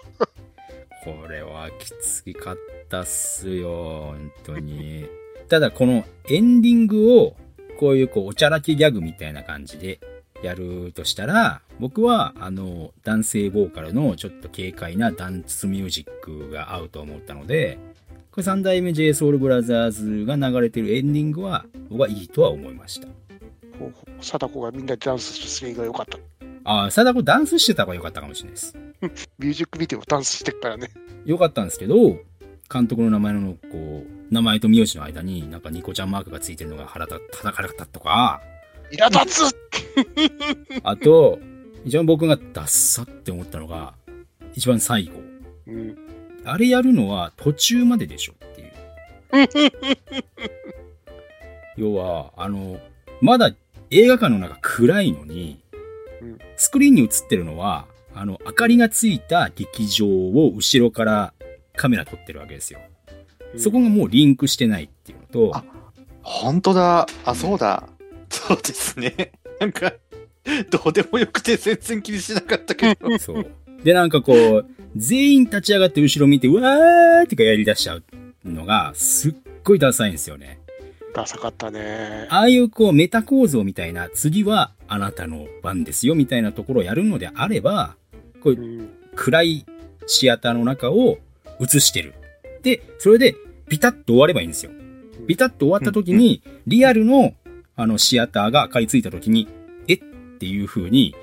これはきつかったっすよ、本当に。ただこのエンディングを、こういうこう、おちゃらけギャグみたいな感じでやるとしたら、僕はあの、男性ボーカルのちょっと軽快なダンスミュージックが合うと思ったので、これ三代目 JSOULBROTHERS が流れてるエンディングは、僕はいいとは思いました。貞子がみんなでダンスする映画よかった。ああ、貞子ダンスしてた方が良かったかもしれないです。[laughs] ミュージックビデオダンスしてっからね。良かったんですけど、監督の名前の、こう、名前と名字の間に、なんかニコちゃんマークがついてるのが腹立た、叩かれたとか、苛立つ [laughs] あと、一番僕がダッサって思ったのが、一番最後。うん。あれやるのは途中まででしょっていう。[laughs] 要は、あの、まだ映画館の中暗いのにうん、スクリーンに映ってるのは、あの、明かりがついた劇場を後ろからカメラ撮ってるわけですよ。そこがもうリンクしてないっていうのとあ、本当だ。あ、そうだ。そうですね。なんか、どうでもよくて全然気にしなかったけど。[laughs] そう。で、なんかこう、全員立ち上がって後ろ見て、うわーってかやり出しちゃうのが、すっごいダサいんですよね。ダサかったね。ああいうこうメタ構造みたいな、次はあなたの番ですよみたいなところをやるのであれば、こううん。暗いシアターの中を映してる。で、それでビタッと終わればいいんですよ。ビタッと終わった時に、リアルのあのシアターが明かりついた時に、え？っていう風に、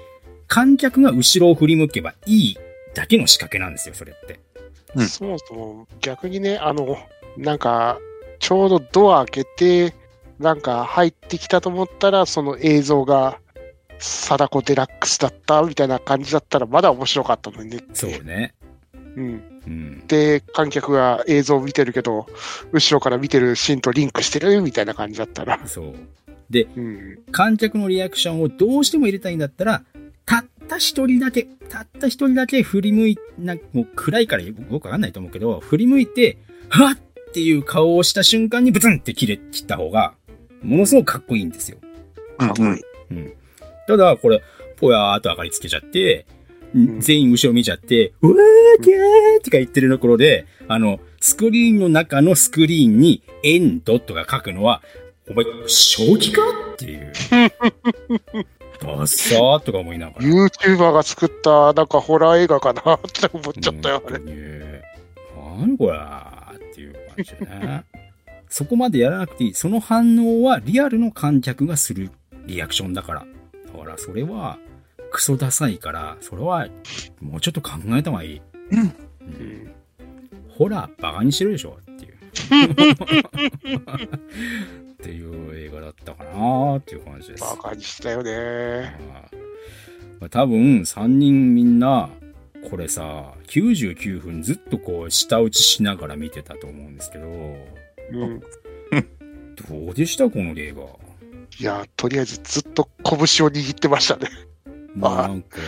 観客が後ろを振り向けばいいだけの仕掛けなんですよ、それって。うんそもそも逆にね、あの、なんか、ちょうどドア開けて、なんか入ってきたと思ったら、その映像が、貞子デラックスだったみたいな感じだったら、まだ面白かったのにね。そうね。うん。うん。で、観客が映像を見てるけど、後ろから見てるシーンとリンクしてるみたいな感じだったら。そう。うん。観客のリアクションをどうしても入れたいんだったら、たった一人だけ、たった一人だけ振り向い、なもう暗いからよくわかんないと思うけど、振り向いて、は [laughs] っっていう顔をした瞬間にブツンって切れ、切った方が、ものすごくかっこいいんですよ。うんかっこいい。うん。ただ、これ、ぽやーっと明かりつけちゃって、ん全員後ろ見ちゃって、うわーキャーとか言ってるところで、あの、スクリーンの中のスクリーンにエンドとか書くのは、お前、正気かっていう。ダッサーとか思いながら。YouTuber が作った、なんかホラー映画かなって思っちゃったよ、あれ。何これ感じでね。そこまでやらなくていい。その反応はリアルの観客がするリアクションだから。だからそれはクソダサいから、それはもうちょっと考えた方がいい。うんうんホラーバカにしてるでしょっていう。っていう映画だったかなっていう感じです。バカにしたよね。まあ、多分3人みんな、これさ、99分ずっとこう、舌打ちしながら見てたと思うんですけど、うん。どうでしたこの映画。いや、とりあえずずっと拳を握ってましたね。まあなんか、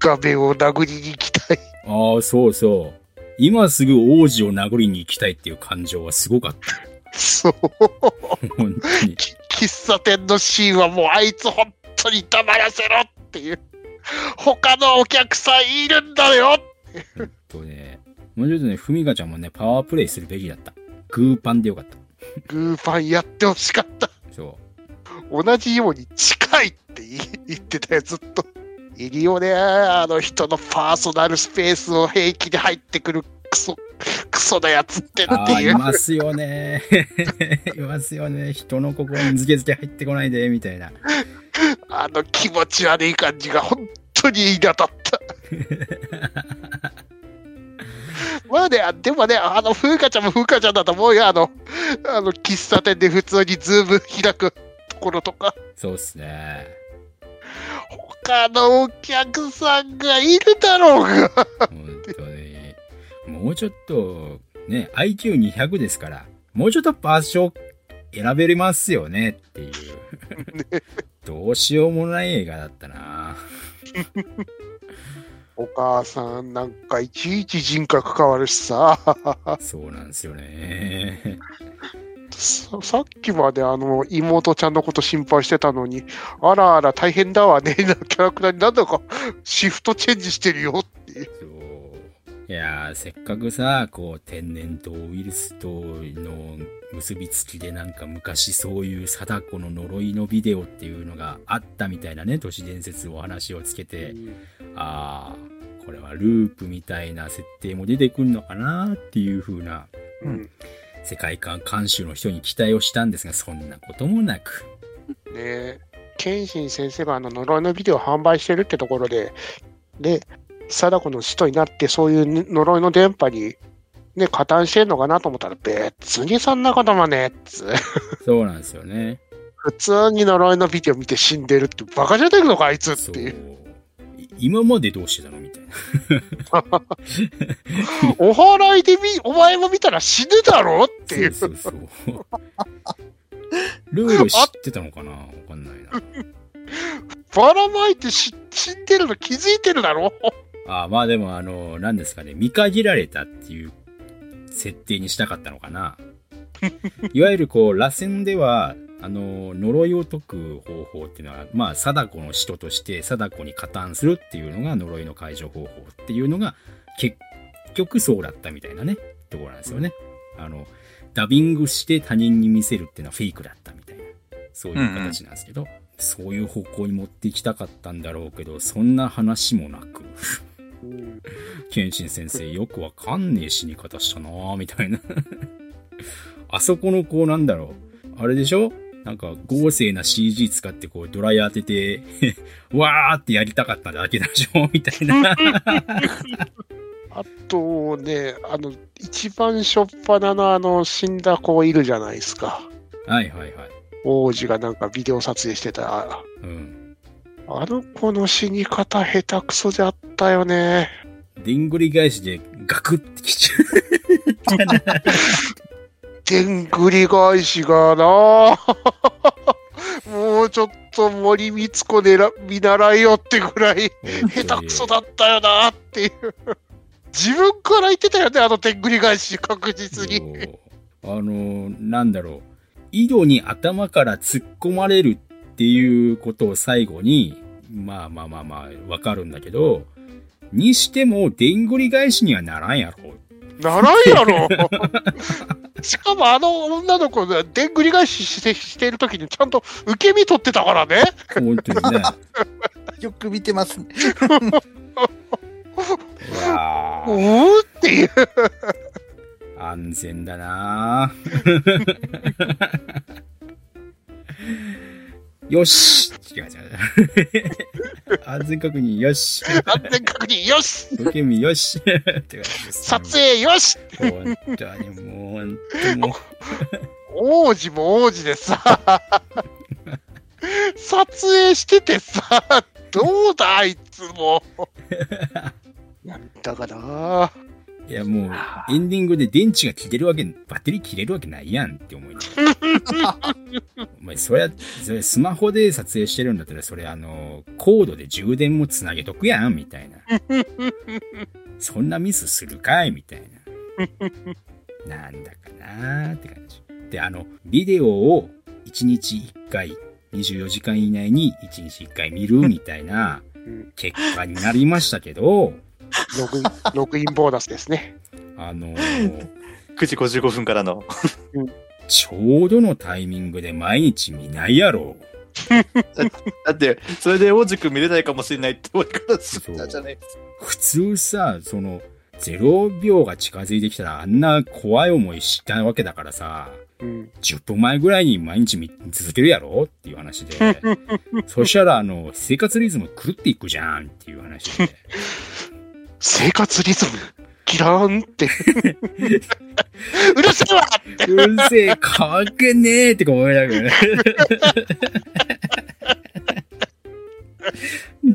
画面を殴りに行きたい。ああ、そうそう。今すぐ王子を殴りに行きたいっていう感情はすごかった。そう。本当に。き [laughs] 喫茶店のシーンはもうあいつ本当に黙らせろっていう。他のお客さんいるんだよ本当ね。もうちょっとね、ふみかちゃんもね、パワープレイするべきだった。グーパンでよかった。グーファンやってほしかった。そう。同じように近いって言ってたよ、ずっと。いるよね、あの人のパーソナルスペースを平気で入ってくるクソ、クソなやつってっていう。いますよね。[laughs] いますよね。人の心にズケズケ入ってこないで、みたいな。あの気持ち悪い感じが本当に苛立った。[laughs] まあね、でもね、あの、風花ちゃんも風花ちゃんだと思うよ。あの、あの、喫茶店で普通にズーム開くところとか。そうっすね。他のお客さんがいるだろうが。本当に。もうちょっと、ね、IQ200 ですから、もうちょっと場所選べれますよねっていう。[laughs] どうしようもない映画だったな。[laughs] お母さんなんかいちいち人格変わるしさ。そうなんですよね。ささっきまであの妹ちゃんのこと心配してたのに、あらあら大変だわね、な [laughs] キャラクターになんだかシフトチェンジしてるよっていう。いやー、せっかくさ、こう、天然痘ウイルスとの結びつきでなんか昔そういう貞子の呪いのビデオっていうのがあったみたいなね、都市伝説お話をつけて、あー、これはループみたいな設定も出てくんのかなっていう風なうん。世界観監修の人に期待をしたんですが、そんなこともなく。で、謙信先生があの呪いのビデオを販売してるってところで、で、貞子の使徒になって、そういう呪いの電波に、ね、加担してんのかなと思ったら、別にそんなこともねっつ。そうなんですよね。普通に呪いのビデオ見て死んでるって、バカじゃねえのか、あいつっていう。。い今までどうしてたの？みたいな。お祓いで見、お前も見たら死ぬだろっていう。そうそうそう。ルール知ってたのかな？わかんないな。ばらまいて死死んでるの気づいてるだろああまあでもあの、何ですかね、見限られたっていう設定にしたかったのかな。[laughs] いわゆるこう、螺旋では、あの、呪いを解く方法っていうのは、まあ、貞子の使徒として貞子に加担するっていうのが呪いの解除方法っていうのが、結局そうだったみたいなね、ところなんですよね。あの、ダビングして他人に見せるっていうのはフェイクだったみたいな、そういう形なんですけど、そういう方向に持っていきたかったんだろうけど、そんな話もなく、うん謙信先生よくわかんねえ死に方したなぁ、みたいな。[laughs] あそこのこうなんだろう。あれでしょ？なんか合成な CG 使ってこうドライヤー当てて、[laughs] わーってやりたかっただけでしょ？[laughs] みたいな。あとね、あの、一番しょっぱなのあの、死んだ子いるじゃないですか。はいはいはい。王子がなんかビデオ撮影してた。うん。あの子の死に方下手くそであったよね。でんぐり返しでガクってきちゃでんぐり返しがな [laughs] もうちょっと森光子でら見習いよってぐらいう。下手くそだったよなっていう。自分から言ってたよね、あのでんぐり返し確実に。あの、なんだろう。井戸に頭から突っ込まれるっていうことを最後に、まあまあまあまあ、わかるんだけど、にしても、でんぐり返しにはならんやろ。ならんやろ [laughs] しかもあの女の子がでんぐり返ししてしてるときにちゃんと受け身取ってたからね。本当にね。[laughs] よく見てますね。うわうーーっていう。安全だなよし違う違う。[laughs] 安全確認よし。安全確認よし受け身よし。って感じです撮影よし本当にもう、本当にもう。王子も王子でさ、撮影しててさ、どうだあいつも。なんだかないやもう、エンディングで電池が切れるわけ、バッテリー切れるわけないやんって思いながら。お前、そりゃ、それスマホで撮影してるんだったら、それあの、コードで充電もつなげとくやん、みたいな。そんなミスするかいみたいな。なんだかなーって感じ。で、あの、ビデオを1日1回、24時間以内に1日1回見るみたいなうん結果になりましたけど、ログイン、[laughs] ログインボーナスですね。あのー [laughs] 9時55分からの。ちょうどのタイミングで毎日見ないやろ。[laughs] だって、それで王子くん見れないかもしれないって俺からするじゃない普通さ、その、0秒が近づいてきたらあんな怖い思いしたわけだからさ、うん。10分前ぐらいに毎日見続けるやろっていう話で、そしたらあの、生活リズム狂っていくじゃんっていう話で、生活リズム。キラーンって。[laughs] うるせえわって。うるせえ、関係ねえってか思いながらね。[laughs]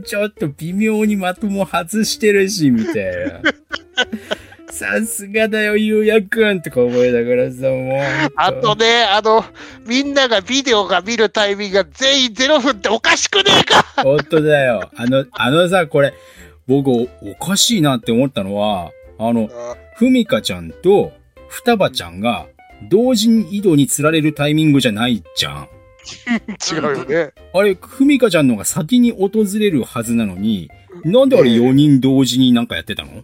ちょっと微妙にまとも外してるし、みたいな。さすがだよ、ゆうやくんとか思いながらさ、もう。あとね、あの、みんながビデオが見るタイミングが全員0分っておかしくねえか本当だよ。あの、あのさ、これ、僕お、おかしいなって思ったのは、あの、ふみかちゃんと双葉ちゃんが同時に井戸に釣られるタイミングじゃないじゃん。違うよね。あれ、ふみかちゃんのが先に訪れるはずなのに、なんであれ4人同時になんかやってたの？[laughs]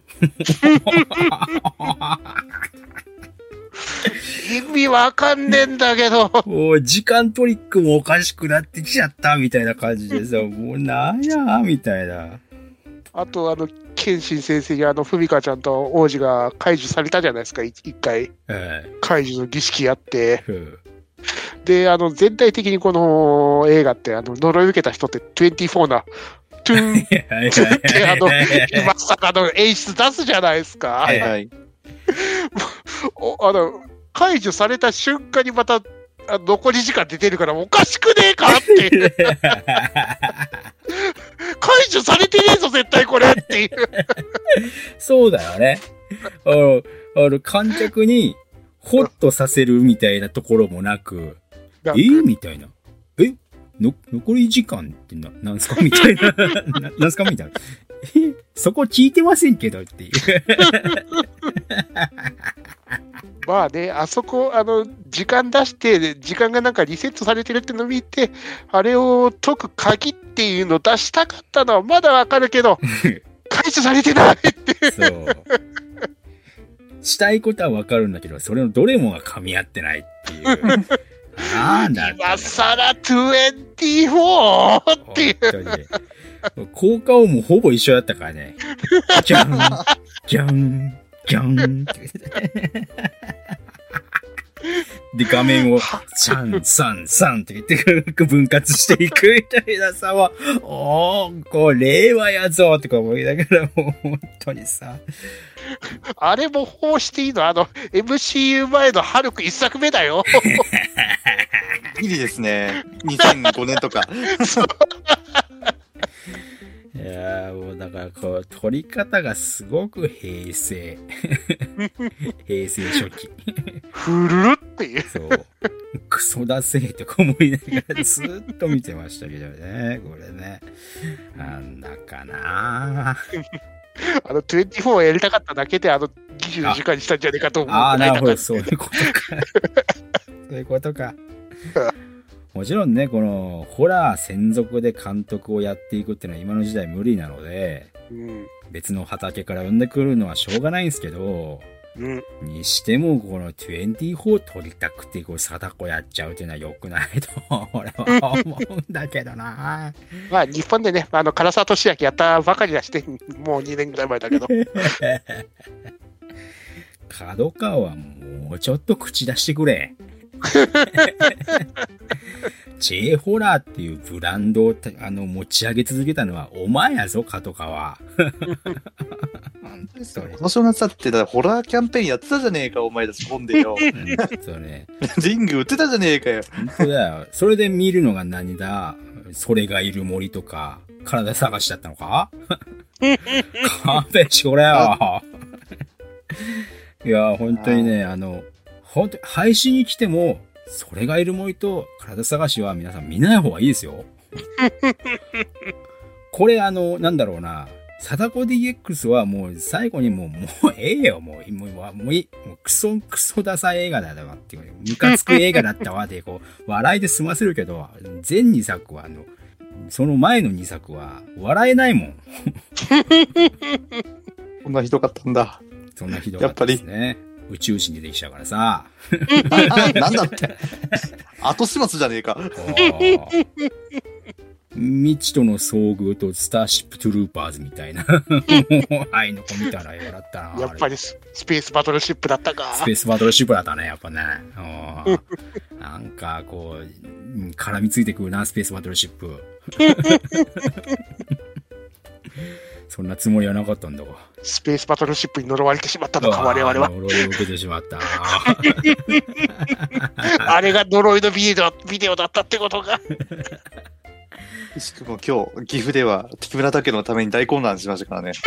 意味わかんねえんだけど。もう時間トリックもおかしくなってきちゃったみたいな感じでさ、もうなんやみたいな。あと、あの、謙信先生にあの、ふみかちゃんと王子が解除されたじゃないですか、い一回。え解除の儀式やって。で、あの、全体的にこの映画って、あの、呪い受けた人って24な、トゥーンって、あの、今更の演出出すじゃないですか。はいはい。[laughs] おあの、解除された瞬間にまた、あ残り時間出てるからおかしくねえかって。[laughs] 解除されてねえぞ、絶対これっていう。[laughs] そうだよね。あの、あの、観客に、ホッとさせるみたいなところもなく、えみたいな。え？の、残り時間ってな、なんすかみたいな。[laughs] ななんすかみたいな。え？そこ聞いてませんけどっていう。[laughs] [laughs] まあね、あそこ、あの、時間出して、時間がなんかリセットされてるってのを見て、あれを解く鍵っていうのを出したかったのはまだわかるけど、[laughs] 解除されてないって。そう。したいことはわかるんだけど、それのどれもが噛み合ってないっていう。なんだ今更24っていう。効果音もほぼ一緒だったからね。ギャン、ギャン、ギャンって。で、画面を、サン、サン、サンって言って、分割していくみたいなさ、は、[laughs] おー、これ、令和やぞとか思いながら、もう本当にさ、あれもこうしていいの？あの、MCU 前のハルク一作目だよ。[laughs] ギリですね。2005年とか。[laughs] いやーもうだからこう、撮り方がすごく平成。[laughs] 平成初期。ふるるっていう。そう。クソだせーとか思いながらずっと見てましたけどね、これね。なんだかなあの、24をやりたかっただけで、あの、24時間にしたんじゃねえかと思うああ、なるほど、そういうことか。そういうことか。[laughs] もちろんね、この、ホラー専属で監督をやっていくっていうのは今の時代無理なので、うん。別の畑から呼んでくるのはしょうがないんですけど、うん。にしても、この24撮りたくて、こう、貞子やっちゃうっていうのは良くないと、[laughs] 俺は思うんだけどなまあ、日本でね、あの、唐沢俊明やったばかりだして、もう2年ぐらい前だけど。[laughs] 角川はもうちょっと口出してくれ。チェーホラーっていうブランドをあの持ち上げ続けたのはお前やぞ、角川。[laughs] 本当に今年の夏だって、だホラーキャンペーンやってたじゃねえか、お前たち混んでよ。うんそうね。リング売ってたじゃねえかよ。本当だよ。それで見るのが何だ？それがいる森とか、体探しだったのか？[laughs] 勘弁してくれよ。いや、本当にね、あの、本当に配信に来ても、それがいる森と体探しは皆さん見ない方がいいですよ。[laughs] これあの、なんだろうな。貞子 DX はもう最後にもう、もうええよ、もう、もう、もういい、もうクソ、クソダサ映画だわっていう、ムカつく映画だったわで、こう、笑いで済ませるけど、全2作はあの、その前の2作は笑えないもん。[laughs] こんなひどかったんだ。そんなひどかったですね。宇宙人出てきちゃうからさ。あなんだって。[laughs] 後始末じゃねえか。未知との遭遇とスターシップトゥルーパーズみたいな。あいの子見たら笑ったな。[laughs] やっぱりススペースバトルシップだったかス。ペースバトルシップだったね、やっぱね。うんなんか、こう、うん絡みついてくるな、スペースバトルシップ。[laughs] そんなつもりはなかったんだわ。スペースバトルシップに呪われてしまったのか、我々は。呪いを受けてしまった。[laughs] あれが呪いのビデオビデオだったってことか。しかも今日、岐阜では木村拓のために大混乱しましたからね。[laughs]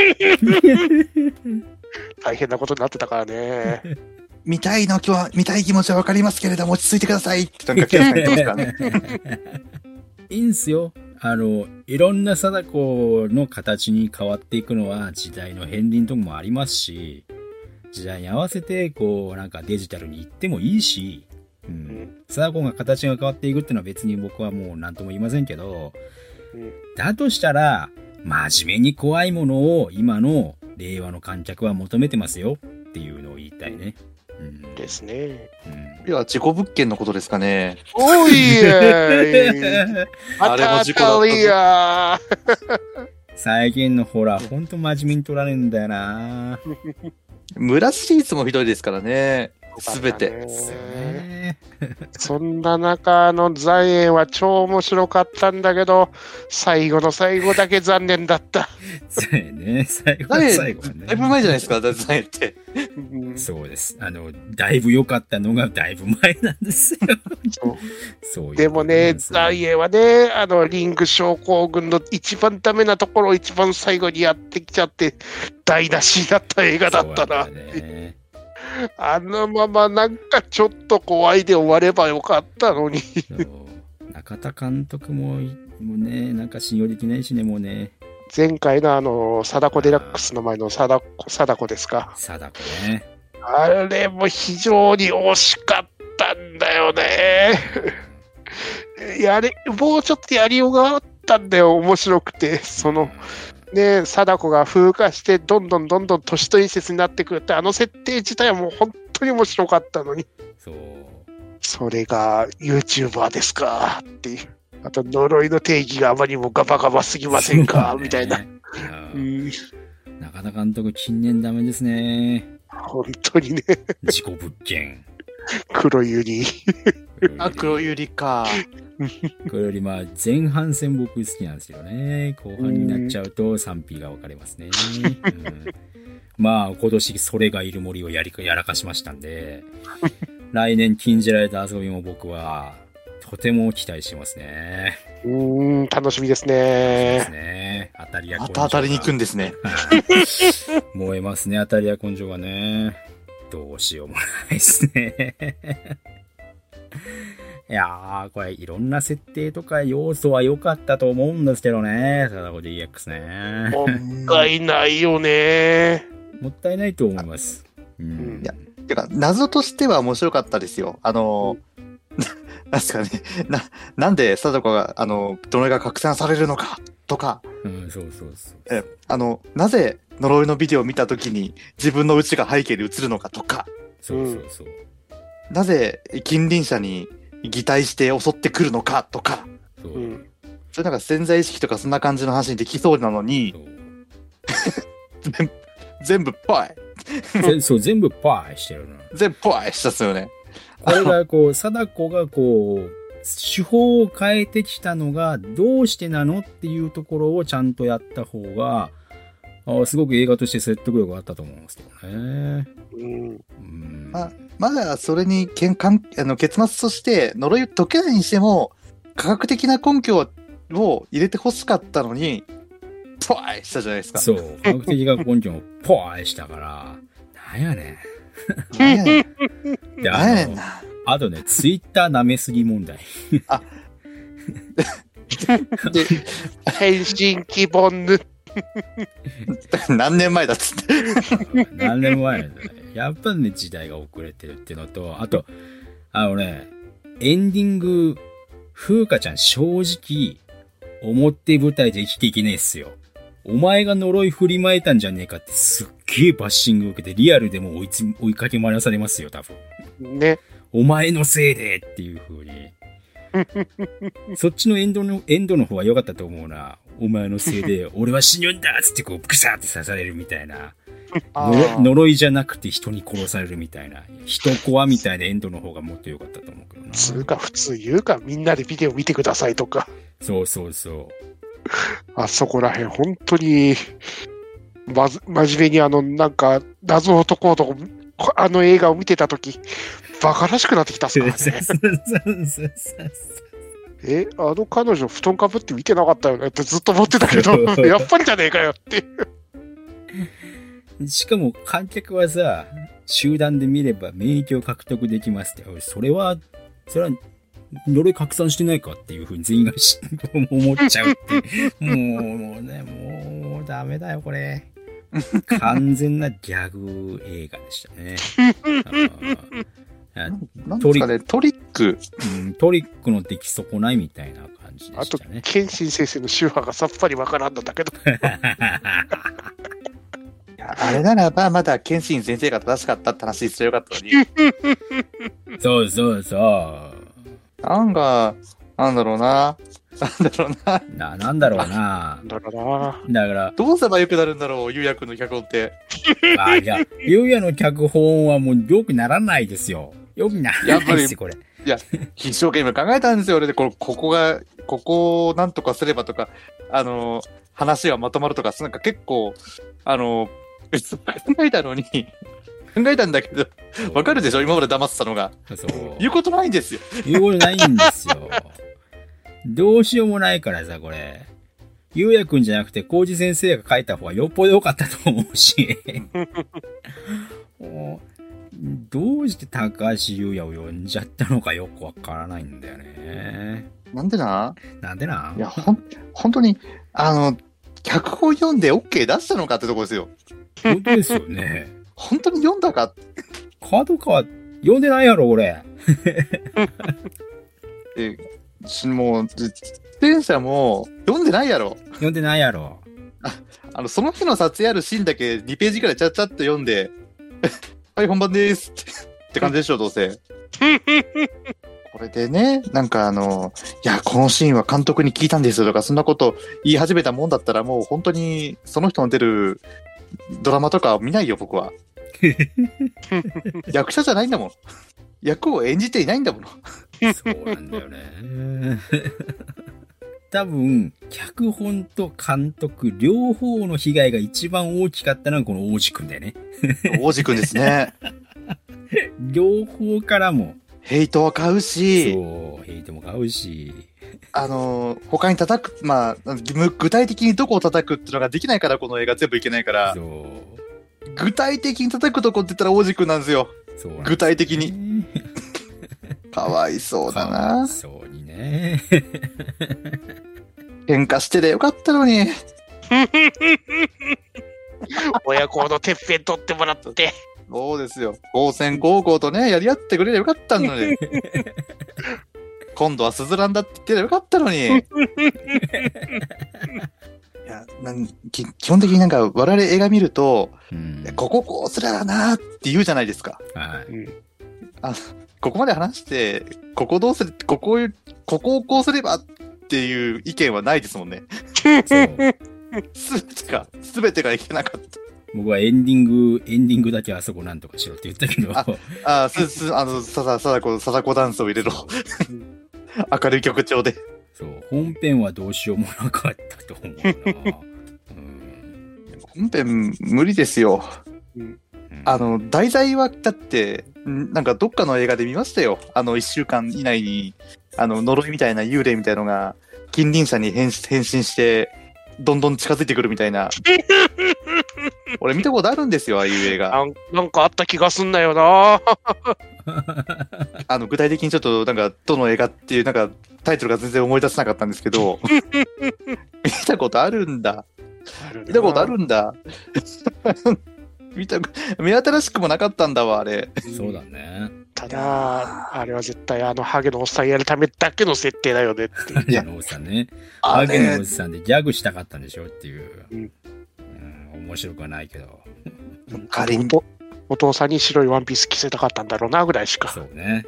大変なことになってたからね。見たいの今日は、見たい気持ちはわかりますけれども、落ち着いてくださいってなんか気が入ってますからね。[laughs] いいんすよ。あの、いろんな貞子の形に変わっていくのは時代の片鱗とかもありますし、時代に合わせて、こう、なんかデジタルに行ってもいいし、うん。貞子が形が変わっていくっていうのは別に僕はもう何とも言いませんけど、うんだとしたら、真面目に怖いものを今の令和の観客は求めてますよっていうのを言いたいね。うん。ですね。うんいや、事故物件のことですかね。おいえ [laughs] あれも事故だった最近のホラーほんと真面目に撮られるんだよな [laughs] 村シリーズもひどいですからね。すべて。ねそんな中の残影は超面白かったんだけど、最後の最後だけ残念だった。そうやね。最後のだい最後はね。だいぶ前じゃないですか、だってって。うんそうです。あの、だいぶ良かったのがだいぶ前なんですよ。そうでもね、残影はね、あの、リング症候群の一番ダメなところを一番最後にやってきちゃって、台無しになった映画だったな。あのままなんかちょっと怖いで終わればよかったのに。中田監督も、もうね、なんか信用できないしね、もうね。前回のあの、貞子デラックスの前の貞子、貞子ですか。貞子ね。あれも非常に惜しかったんだよね。やれ、もうちょっとやりようがあったんだよ、面白くて。その、ね、貞子が風化して、どんどんどんどん都市伝説になってくるって、あの設定自体はもう本当に面白かったのに、そう。それが YouTuber ですかっていう。あと、呪いの定義があまりにもガバガバすぎませんか、みたいな。ね。ううんん、中田監督、近年ダメですね。本当にね、事故物件。黒湯に。あ、黒ゆりか。[laughs] これよりまあ前半戦僕好きなんですけどね。後半になっちゃうと賛否が分かれますね。うんまあ今年それがいる森をやりかやらかしましたんで、来年禁じられた遊びも僕はとても期待してますね。うーん、楽しみですそうですね。ね。当たりやまた当たりに行くんでですね。燃えますね、当たりや根性がね。どうしようもないですね。いやー、これいろんな設定とか要素は良かったと思うんですけどね。サダコ DX ね。もったいないよね。[laughs] もったいないと思います。うん。いやてか、謎としては面白かったですよ。あの、[laughs] なんですかね、な、なんで貞子が、あの、呪いが拡散されるのか、とか、うん、そうそうそう。え、あの、なぜ呪いのビデオを見たときに自分の家が背景で映るのかとか、そうそうそう。なぜ近隣者に擬態して襲ってくるのかとか、そうう。ん。それなんか潜在意識とかそんな感じの話にできそうなのに全 [laughs] 全部ポイぜそう、全部パーイしてるの。全部ポイしたっすよね。これがこう、貞子がこう、手法を変えてきたのがどうしてなのっていうところをちゃんとやった方が、あすごく映画として説得力があったと思うんですけどね。うん。うん。ままだそれにけんかんあの結末として呪いを解けないにしても、科学的な根拠を入れて欲しかったのに、ポイしたじゃないですか。そう。科学的が根拠をポーイしたから、なんやね [laughs] なんやねんん。で、なんやねあの、んな。あとね、ツイッター舐めすぎ問題。[laughs] で、変身希望ぬ。[laughs] 何年前だっつって。何年前だね。やっぱね、時代が遅れてるっていうのと、あと、あのね、エンディング、風花ちゃん正直、表舞台で生きていけねえっすよ。お前が呪い振りまいたんじゃねえかってすっげえバッシング受けてリアルでも追いつ追いかけ回らされますよ、多分。ね。お前のせいでっていう風に。[laughs] そっちのエンドの、エンドの方が良かったと思うな。お前のせいで、[laughs] 俺は死ぬんだっつってこう、ぐさって刺されるみたいな。[laughs] あ呪いじゃなくて人に殺されるみたいな。人コアみたいなエンドの方がもっと良かったと思うけどな。つうか普通言うか、みんなでビデオ見てくださいとか。そうそうそ [laughs] あそこらへん、本当にまず、真面目にあの、なんか、謎を解こうと、あの映画を見てたとき、バカらしくなってきたっすからね。え、あの彼女、布団かぶって見てなかったよね？ってずっと思ってたけど、[laughs] やっぱりじゃねえかよって。[laughs] しかも観客はさ、集団で見れば免疫を獲得できますって、それは、それは、呪い拡散してないかっていうふうに全員がし [laughs] 思っちゃうって。もう、もうね、もうダメだよ、これ。完全なギャグ映画でしたね。あなんですかね、トリック。うんトリックの出来損ないみたいな感じであとしたね、。謙信先生の手話がさっぱりわからんのだけど。[laughs] あれならば、まだ謙信先生が正しかったって話すればよかったのに。そうそうそう。なんか、なんだろうな。なんだろうな。な、なんだろうな。だからだから、どうすればよくなるんだろう、ゆうやくんの脚本って。あ、いや、ゆうやの脚本はもう良くならないですよ。良くならやっぱり [laughs] これ。一生懸命考えたんですよ、俺で。こここが、ここをなんとかすればとか、あの、話がまとまるとか、なんか結構、あの、考えたのに、考えたんだけど、わかるでしょ？今まで黙ってたのが。そう。言うことないんですよ。言うことないんですよ。どうしようもないからさ、これ。ゆうやくんじゃなくて、コウジ先生が書いた方がよっぽど良かったと思うし。[laughs] もうどうして高橋優也を呼んじゃったのかよくわからないんだよね。なんでな？なんでな？いや、ほん、本当に、あの、脚本読んで OK 出したのかってとこですよ。本当ですよね。本当に読んだか？角川、読んでないやろ、俺。[laughs] って、しもう、出演者も読んでないやろ。読んでないやろ。あの、その日の撮影あるシーンだけ2ページくらいちゃっちゃっと読んで、はい、本番ですって感じでしょ、どうせ。[laughs] これでね、なんかあの、いや、このシーンは監督に聞いたんですよとか、そんなこと言い始めたもんだったら、もう本当にその人の出るドラマとか見ないよ、僕は。[laughs] 役者じゃないんだもん。役を演じていないんだもの。そうなんだよね。多分、脚本と監督、両方の被害が一番大きかったのはこの王子くんだよね。王子くんですね。[laughs] 両方からも、ヘイトは買うし、そう、ヘイトも買うし、あのー他に叩く、まあ、む具体的にどこを叩くっていうのができないから、この映画全部いけないから、そう、具体的に叩くとこって言ったら王子くんなんですよ。ね。具体的に。[laughs] かわいそうだな。そうにね。喧嘩してでよかったのに。[laughs] 親子のてっぺん取ってもらって。そうですよ。高専高校とね、やり合ってくれればよかったのに。[laughs] 今度はスズランだって言ってればよかったのに。[laughs] いやなんき基本的になんか我々映画見ると、うん。こここうすればなーって言うじゃないですか。はい。ここまで話して、ここどうする、ここ、ここをこうすればっていう意見はないですもんね。そう。すべてが、すべてがいけなかった。僕はエンディング、エンディングだけあそこなんとかしろって言ったけど、ああ、す、す、あの、ささ、さだこ、さだこダンスを入れろ。明るい曲調で。そう、本編はどうしようもなかったと思うな。[laughs] うん本編無理ですよ。うんあの、題材は、だって、んなんかどっかの映画で見ましたよ。あの、一週間以内に、あの、呪いみたいな幽霊みたいのが、近隣者に変変身して、どんどん近づいてくるみたいな。[laughs] 俺見たことあるんですよ、ああいう映画。なんなんかあった気がすんなよな。[laughs] あの、具体的にちょっと、なんか、どの映画っていう、なんか、タイトルが全然思い出せなかったんですけど、[laughs] 見たことあるんだ。見たことあるんだ。見た、目新しくもなかったんだわ、あれ。そうだね。ただ、あれは絶対あのハゲのおっさんやるためだけの設定だよねって。ハゲのおっさんね。あハゲのおっれ、さんでギャグしたかったんでしょっていう。うんうん面白くはないけど。仮に、おお父さんに白いワンピース着せたかったんだろうなぐらいしか。そうね。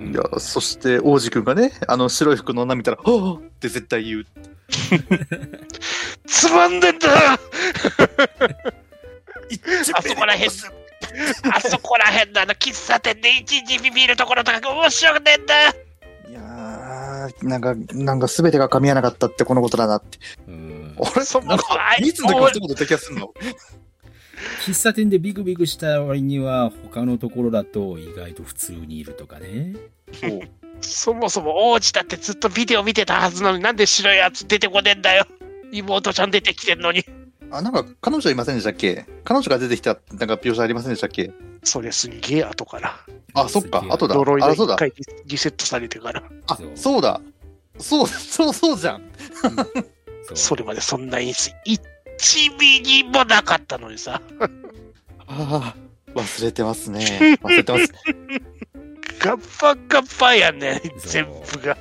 いや、そして、王子くんがね、あの、白い服の女見たら、ほーって絶対言う。[laughs] [laughs] つまんでんだああそこらへん、あそこらへんのあの喫茶店でいちいちビビるところとかが面白くねえんだいやー、なんか、なんか全てが噛み合わなかったってこのことだなって。うん。あれそんかあ、いつの時も一言言った気がするの？喫茶店でビクビクした割には、他のところだと意外と普通にいるとかね。そう。そもそも王子だってずっとビデオ見てたはずなのになんで白いやつ出てこねえんだよ。妹ちゃん出てきてんのに。あ、なんか、彼女いませんでしたっけ？彼女が出てきた、なんか描写ありませんでしたっけ？それすんげえ後から。あ、そっか後だ。呪いあ、そうだ。で一回リセットされてから。あそう、そうだ。そう、[laughs] そう、そうじゃん。それまでそんな演出1ミリもなかったのにさ。ああ、忘れてますね。[laughs] 忘れてます。ガッパガッパやね全部が。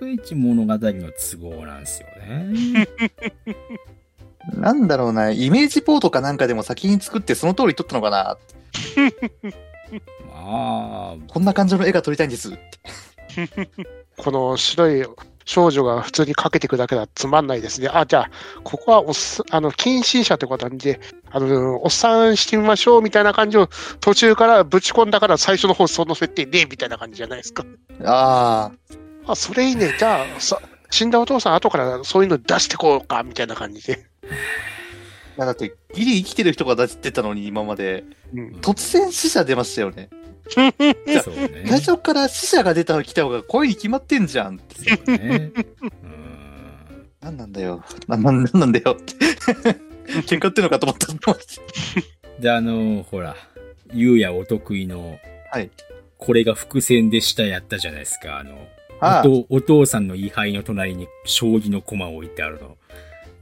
逐一物語の都合なんですよね。[laughs] なんだろうな、イメージポートかなんかでも先に作ってその通り撮ったのかな。ま [laughs] あ、こんな感じの絵が撮りたいんです。この白い少女が普通にかけていくだけだとつまんないですね。あ、じゃあ、ここはおっさあの近親者ってことなんで、あの、おっさんしてみましょうみたいな感じを途中からぶち込んだから最初の方その設定ねえみたいな感じじゃないですか。ああ、それいいね。じゃあ、さ死んだお父さん後からそういうの出してこうかみたいな感じで。あ。だって、ギリ生きてる人が出してたのに、今まで。うん、突然死者出ましたよね。やそうね。[laughs] 最初から死者が出た来た方が声に決まってんじゃん。そうね。うんなんなんだよ。な、ななんなんだよって。[laughs] 喧嘩ってんのかと思った。[laughs] で、あの、ほら、ゆうやお得意の、はい。これが伏線で下やったじゃないですか。あの、ああお父お父さんの位牌の隣に将棋の駒を置いてあるの。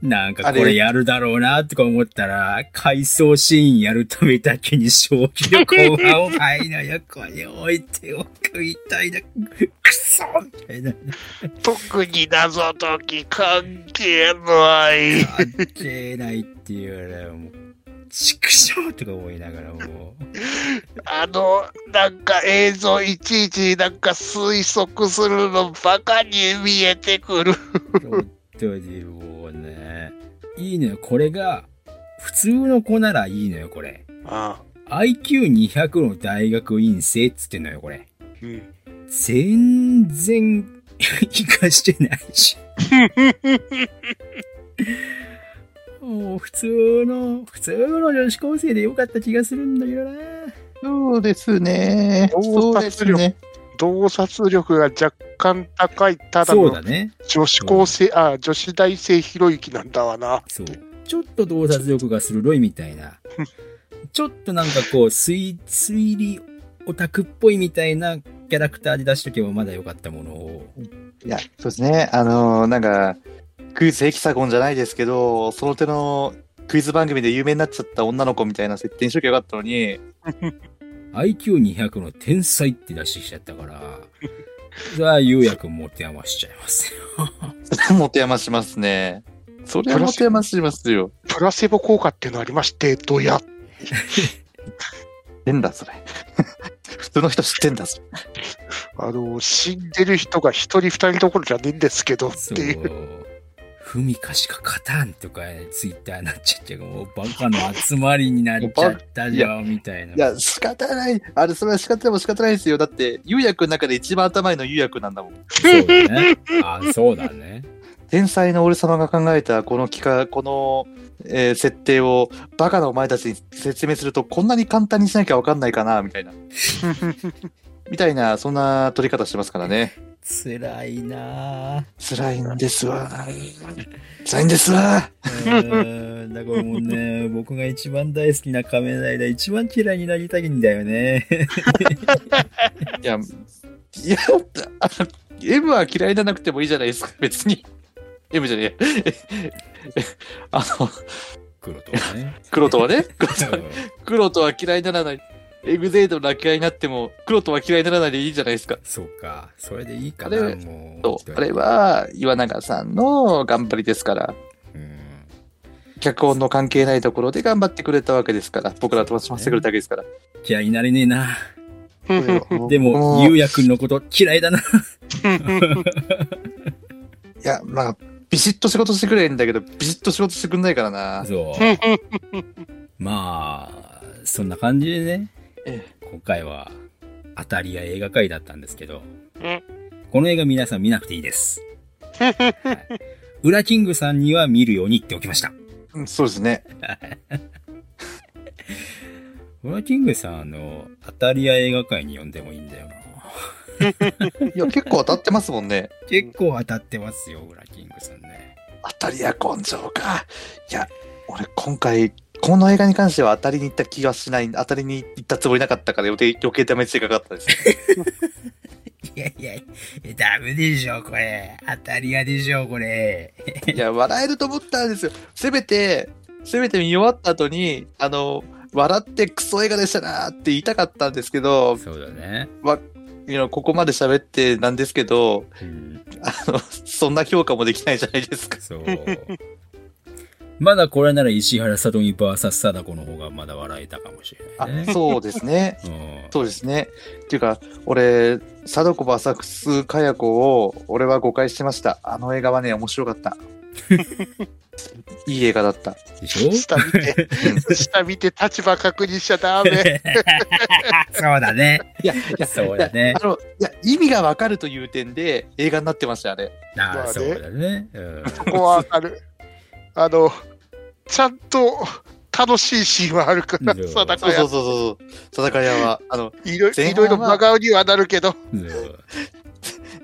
なんかこあれれやるだろうなとか思ったら、回想シーンやるためだけに将棋の駒を牌の横に置いておくみたいな、くそみたいな。特に謎解き関係ない。関係ないっていうよりはもう、畜生とか思いながらもう、あの、なんか映像いちいちなんか推測するのバカに見えてくる。本当にもうね。いいのよ、これが、普通の子ならいいのよ、これ。あ IQ200 の大学院生っつってんのよ、これ。うん。全然、[laughs] 活かしてないし。[laughs] もう普通の、普通の女子高生でよかった気がするんだけどな。そうですね。そうですね。洞察力が若干高い、ただの。女子高生、あ、女子大生ひろゆきなんだわな。そう。ちょっと洞察力が鋭いみたいな。[laughs] ちょっとなんかこう、推、推理オタクっぽいみたいなキャラクターで出しとけばまだよかったものを。いや、そうですね。あのーなんか、クイズヘキサゴンじゃないですけど、その手のクイズ番組で有名になっちゃった女の子みたいな設定にしときゃよかったのに、IQ200 の天才って出してきちゃったから、それはゆうやくん持て余しちゃいますよ。持て余しますね。それは持て余しますよ。プラセボ効果っていうのありまして、どや。[laughs] 変だ、それ。普通の人知ってんだ、それ。あの、死んでる人が一人二人どころじゃねえんですけどっそていう。う。ふみかしか勝たんとかツイッターになっちゃって、もうバカの集まりになっちゃったじゃん、みたいな。いや、仕方ない。あれ、それは仕方も仕方ないですよ。だって、ゆうやくんの中で一番頭いいのゆうやくんなんだもん。そうだね。あ、そうだね。天才の俺様が考えたこの企画、この、えー設定をバカなお前たちに説明するとこんなに簡単にしなきゃわかんないかな、みたいな。[laughs] みたいな、そんな取り方してますからね。辛いなぁ。辛いんですわ。辛いんですわ。うーんだからもうね、[laughs] 僕が一番大好きな仮面ライダー、一番嫌いになりたいんだよね。いや、いや、あの、M は嫌いじゃなくてもいいじゃないですか、別に。M じゃねえ。[laughs] あの、黒とはね。黒とはね、黒とはうん黒とは嫌いにならない。エグゼイドが嫌いになっても、黒とは嫌いにならないでいいじゃないですか。そうか。それでいいかな、もう。そう。あれは、岩永さんの頑張りですから、うん。脚本の関係ないところで頑張ってくれたわけですから、僕らと飛ばしてくれたわけですから。嫌いになれねえな。こでも、のゆうやくんのこと嫌いだな。[laughs] いや、まあ、ビシッと仕事してくれんだけど、ビシッと仕事してくんないからな。そう。[laughs] まあ、そんな感じでね、え今回は、当たりや映画界だったんですけどうん、この映画皆さん見なくていいです。はいウラキングさんには見るように言っておきました。うんそうですね。[laughs] ウラキングさん、あの、当たり屋映画界に呼んでもいいんだよな。いや、結構当たってますもんね。結構当たってますよ、ウラキングさんね。当たりや根性か。いや、俺今回、この映画に関しては当たりに行った気がしない、当たりに行ったつもりなかったから余計余計ダメージがかかったです。いやいや、ダメでしょ、これ。当たり屋でしょ、これ。いや、笑えると思ったんですよ。せめて、せめて見終わった後に、あの、笑ってクソ映画でしたなーって言いたかったんですけど、そうだね。いやここまで喋ってなんですけど、うん、あの、そんな評価もできないじゃないですか。そう。まだこれなら石原さとみ VS 貞子の方がまだ笑えたかもしれあないね。そうですね。うんそうですね。っていうか、俺、貞子 VS かや子を、俺は誤解してました。あの映画はね、面白かった。いい映画だった。でしょ？下見て、下見て立場確認しちゃダメ。[laughs] そうだね。いや、いや、そうだねあ。の、いや、意味がわかるという点で映画になってました、あれ。ああ、そうだね。うんここはある。あの、ちゃんと楽しいシーンはあるから、そう貞子やそうそう。そうそう。戦い屋は、あの、いろい前半はろいろ真顔にはなるけど。そ [laughs] う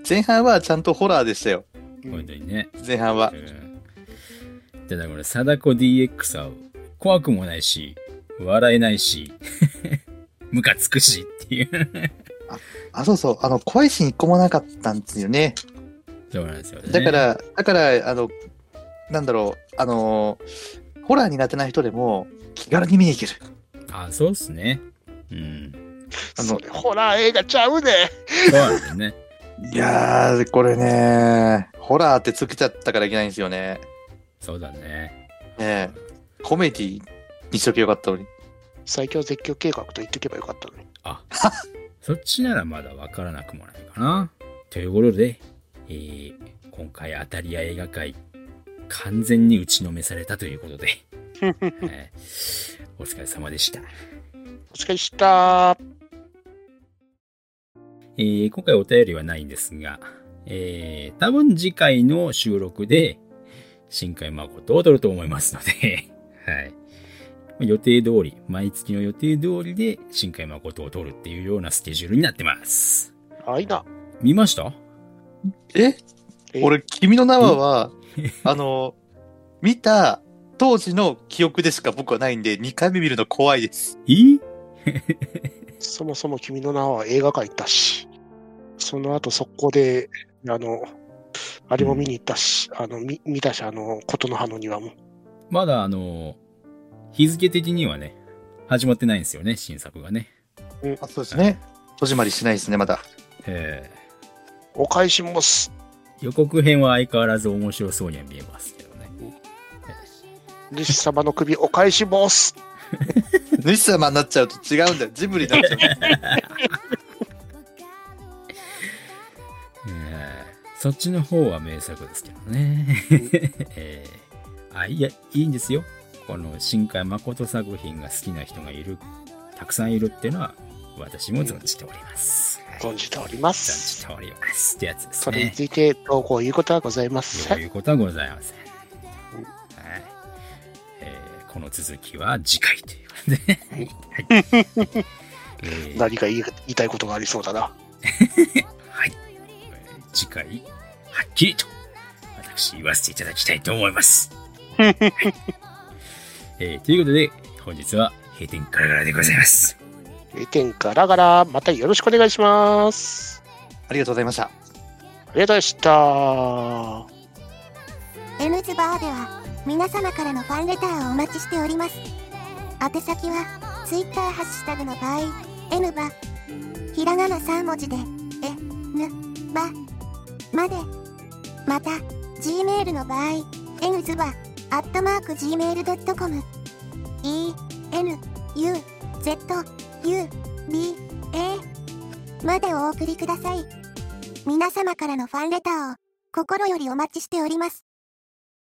前半はちゃんとホラーでしたよ。本当にね。前半はう。んただこれ、貞子 DX は怖くもないし、笑えないし、[laughs] ムカつくしっていう。あ、そうそう。あの、怖いシーン一個もなかったんですよね。そうなんですよね。だから、だから、あの、なんだろう、あの、ホラー苦手な人でも気軽に見に行ける。あ、そうっすね。うん。あのホラー映画ちゃうね。そうなんだよね。[laughs] いやー、これね、ホラーってつけちゃったからいけないんですよね。そうだね。ねえコメディにしとけばよかったのに。最強絶叫計画と言っておけばよかったのに。あ、[laughs] そっちならまだわからなくもないかな。ということで、えー、今回当たり屋映画界、完全に打ちのめされたということで、[laughs] えーお疲れ様でした。お疲れした。えー今回お便りはないんですが、えー多分次回の収録で、新海誠を撮ると思いますので、[laughs] はい。予定通り、毎月の予定通りで新海誠を撮るっていうようなスケジュールになってます。あいな。見ました？え？え？俺、君の名はは、[laughs] あの、見た当時の記憶でしか僕はないんで、2回目見るの怖いです。え [laughs] そもそも君の名は映画館行ったし、その後速攻で、あの、あれも見に行ったし、あの、見見たし、あの、ことの葉の庭も。まだあの、日付的にはね、始まってないんですよね、新作がね。あそうですね。戸締まりしないですね、まだ。えお返します。ー予告編は相変わらず面白そうには見えますけどね。主様の首お返します。主様になっちゃうと違うんだよ。ジブリになっちゃう。[laughs] えーそっちの方は名作ですけどね。えーあ、いや、いいんですよ。この新海誠作品が好きな人がいる、たくさんいるっていうのは、私も存じております。はい存じておりま存す。じております。ってやつですそれにね。ついてどうこう言うことはございませ。そうんいうことはございません。はい。えーこの続きは次回ということで。はい。[laughs] えー何か言いたいことがありそうだな。[laughs] はい。えー次回、はっきりと、私言わせていただきたいと思います。[laughs] はいえーということで、本日は閉店ガラガラでございます。閉店ガラガラ、またよろしくお願いします。ありがとうございました。ありがとうございました。N ズバーでは皆様からのファンレターをお待ちしております。宛先は Twitter ハッシュタグの場合、N バ、ひらがな3文字で、え、ぬ、ば、まで。また、Gmail の場合、N ズバ、アットマーク Gmail.com、E、N、U、Z、U、B、A、までお送りください。皆様からのファンレターを心よりお待ちしております。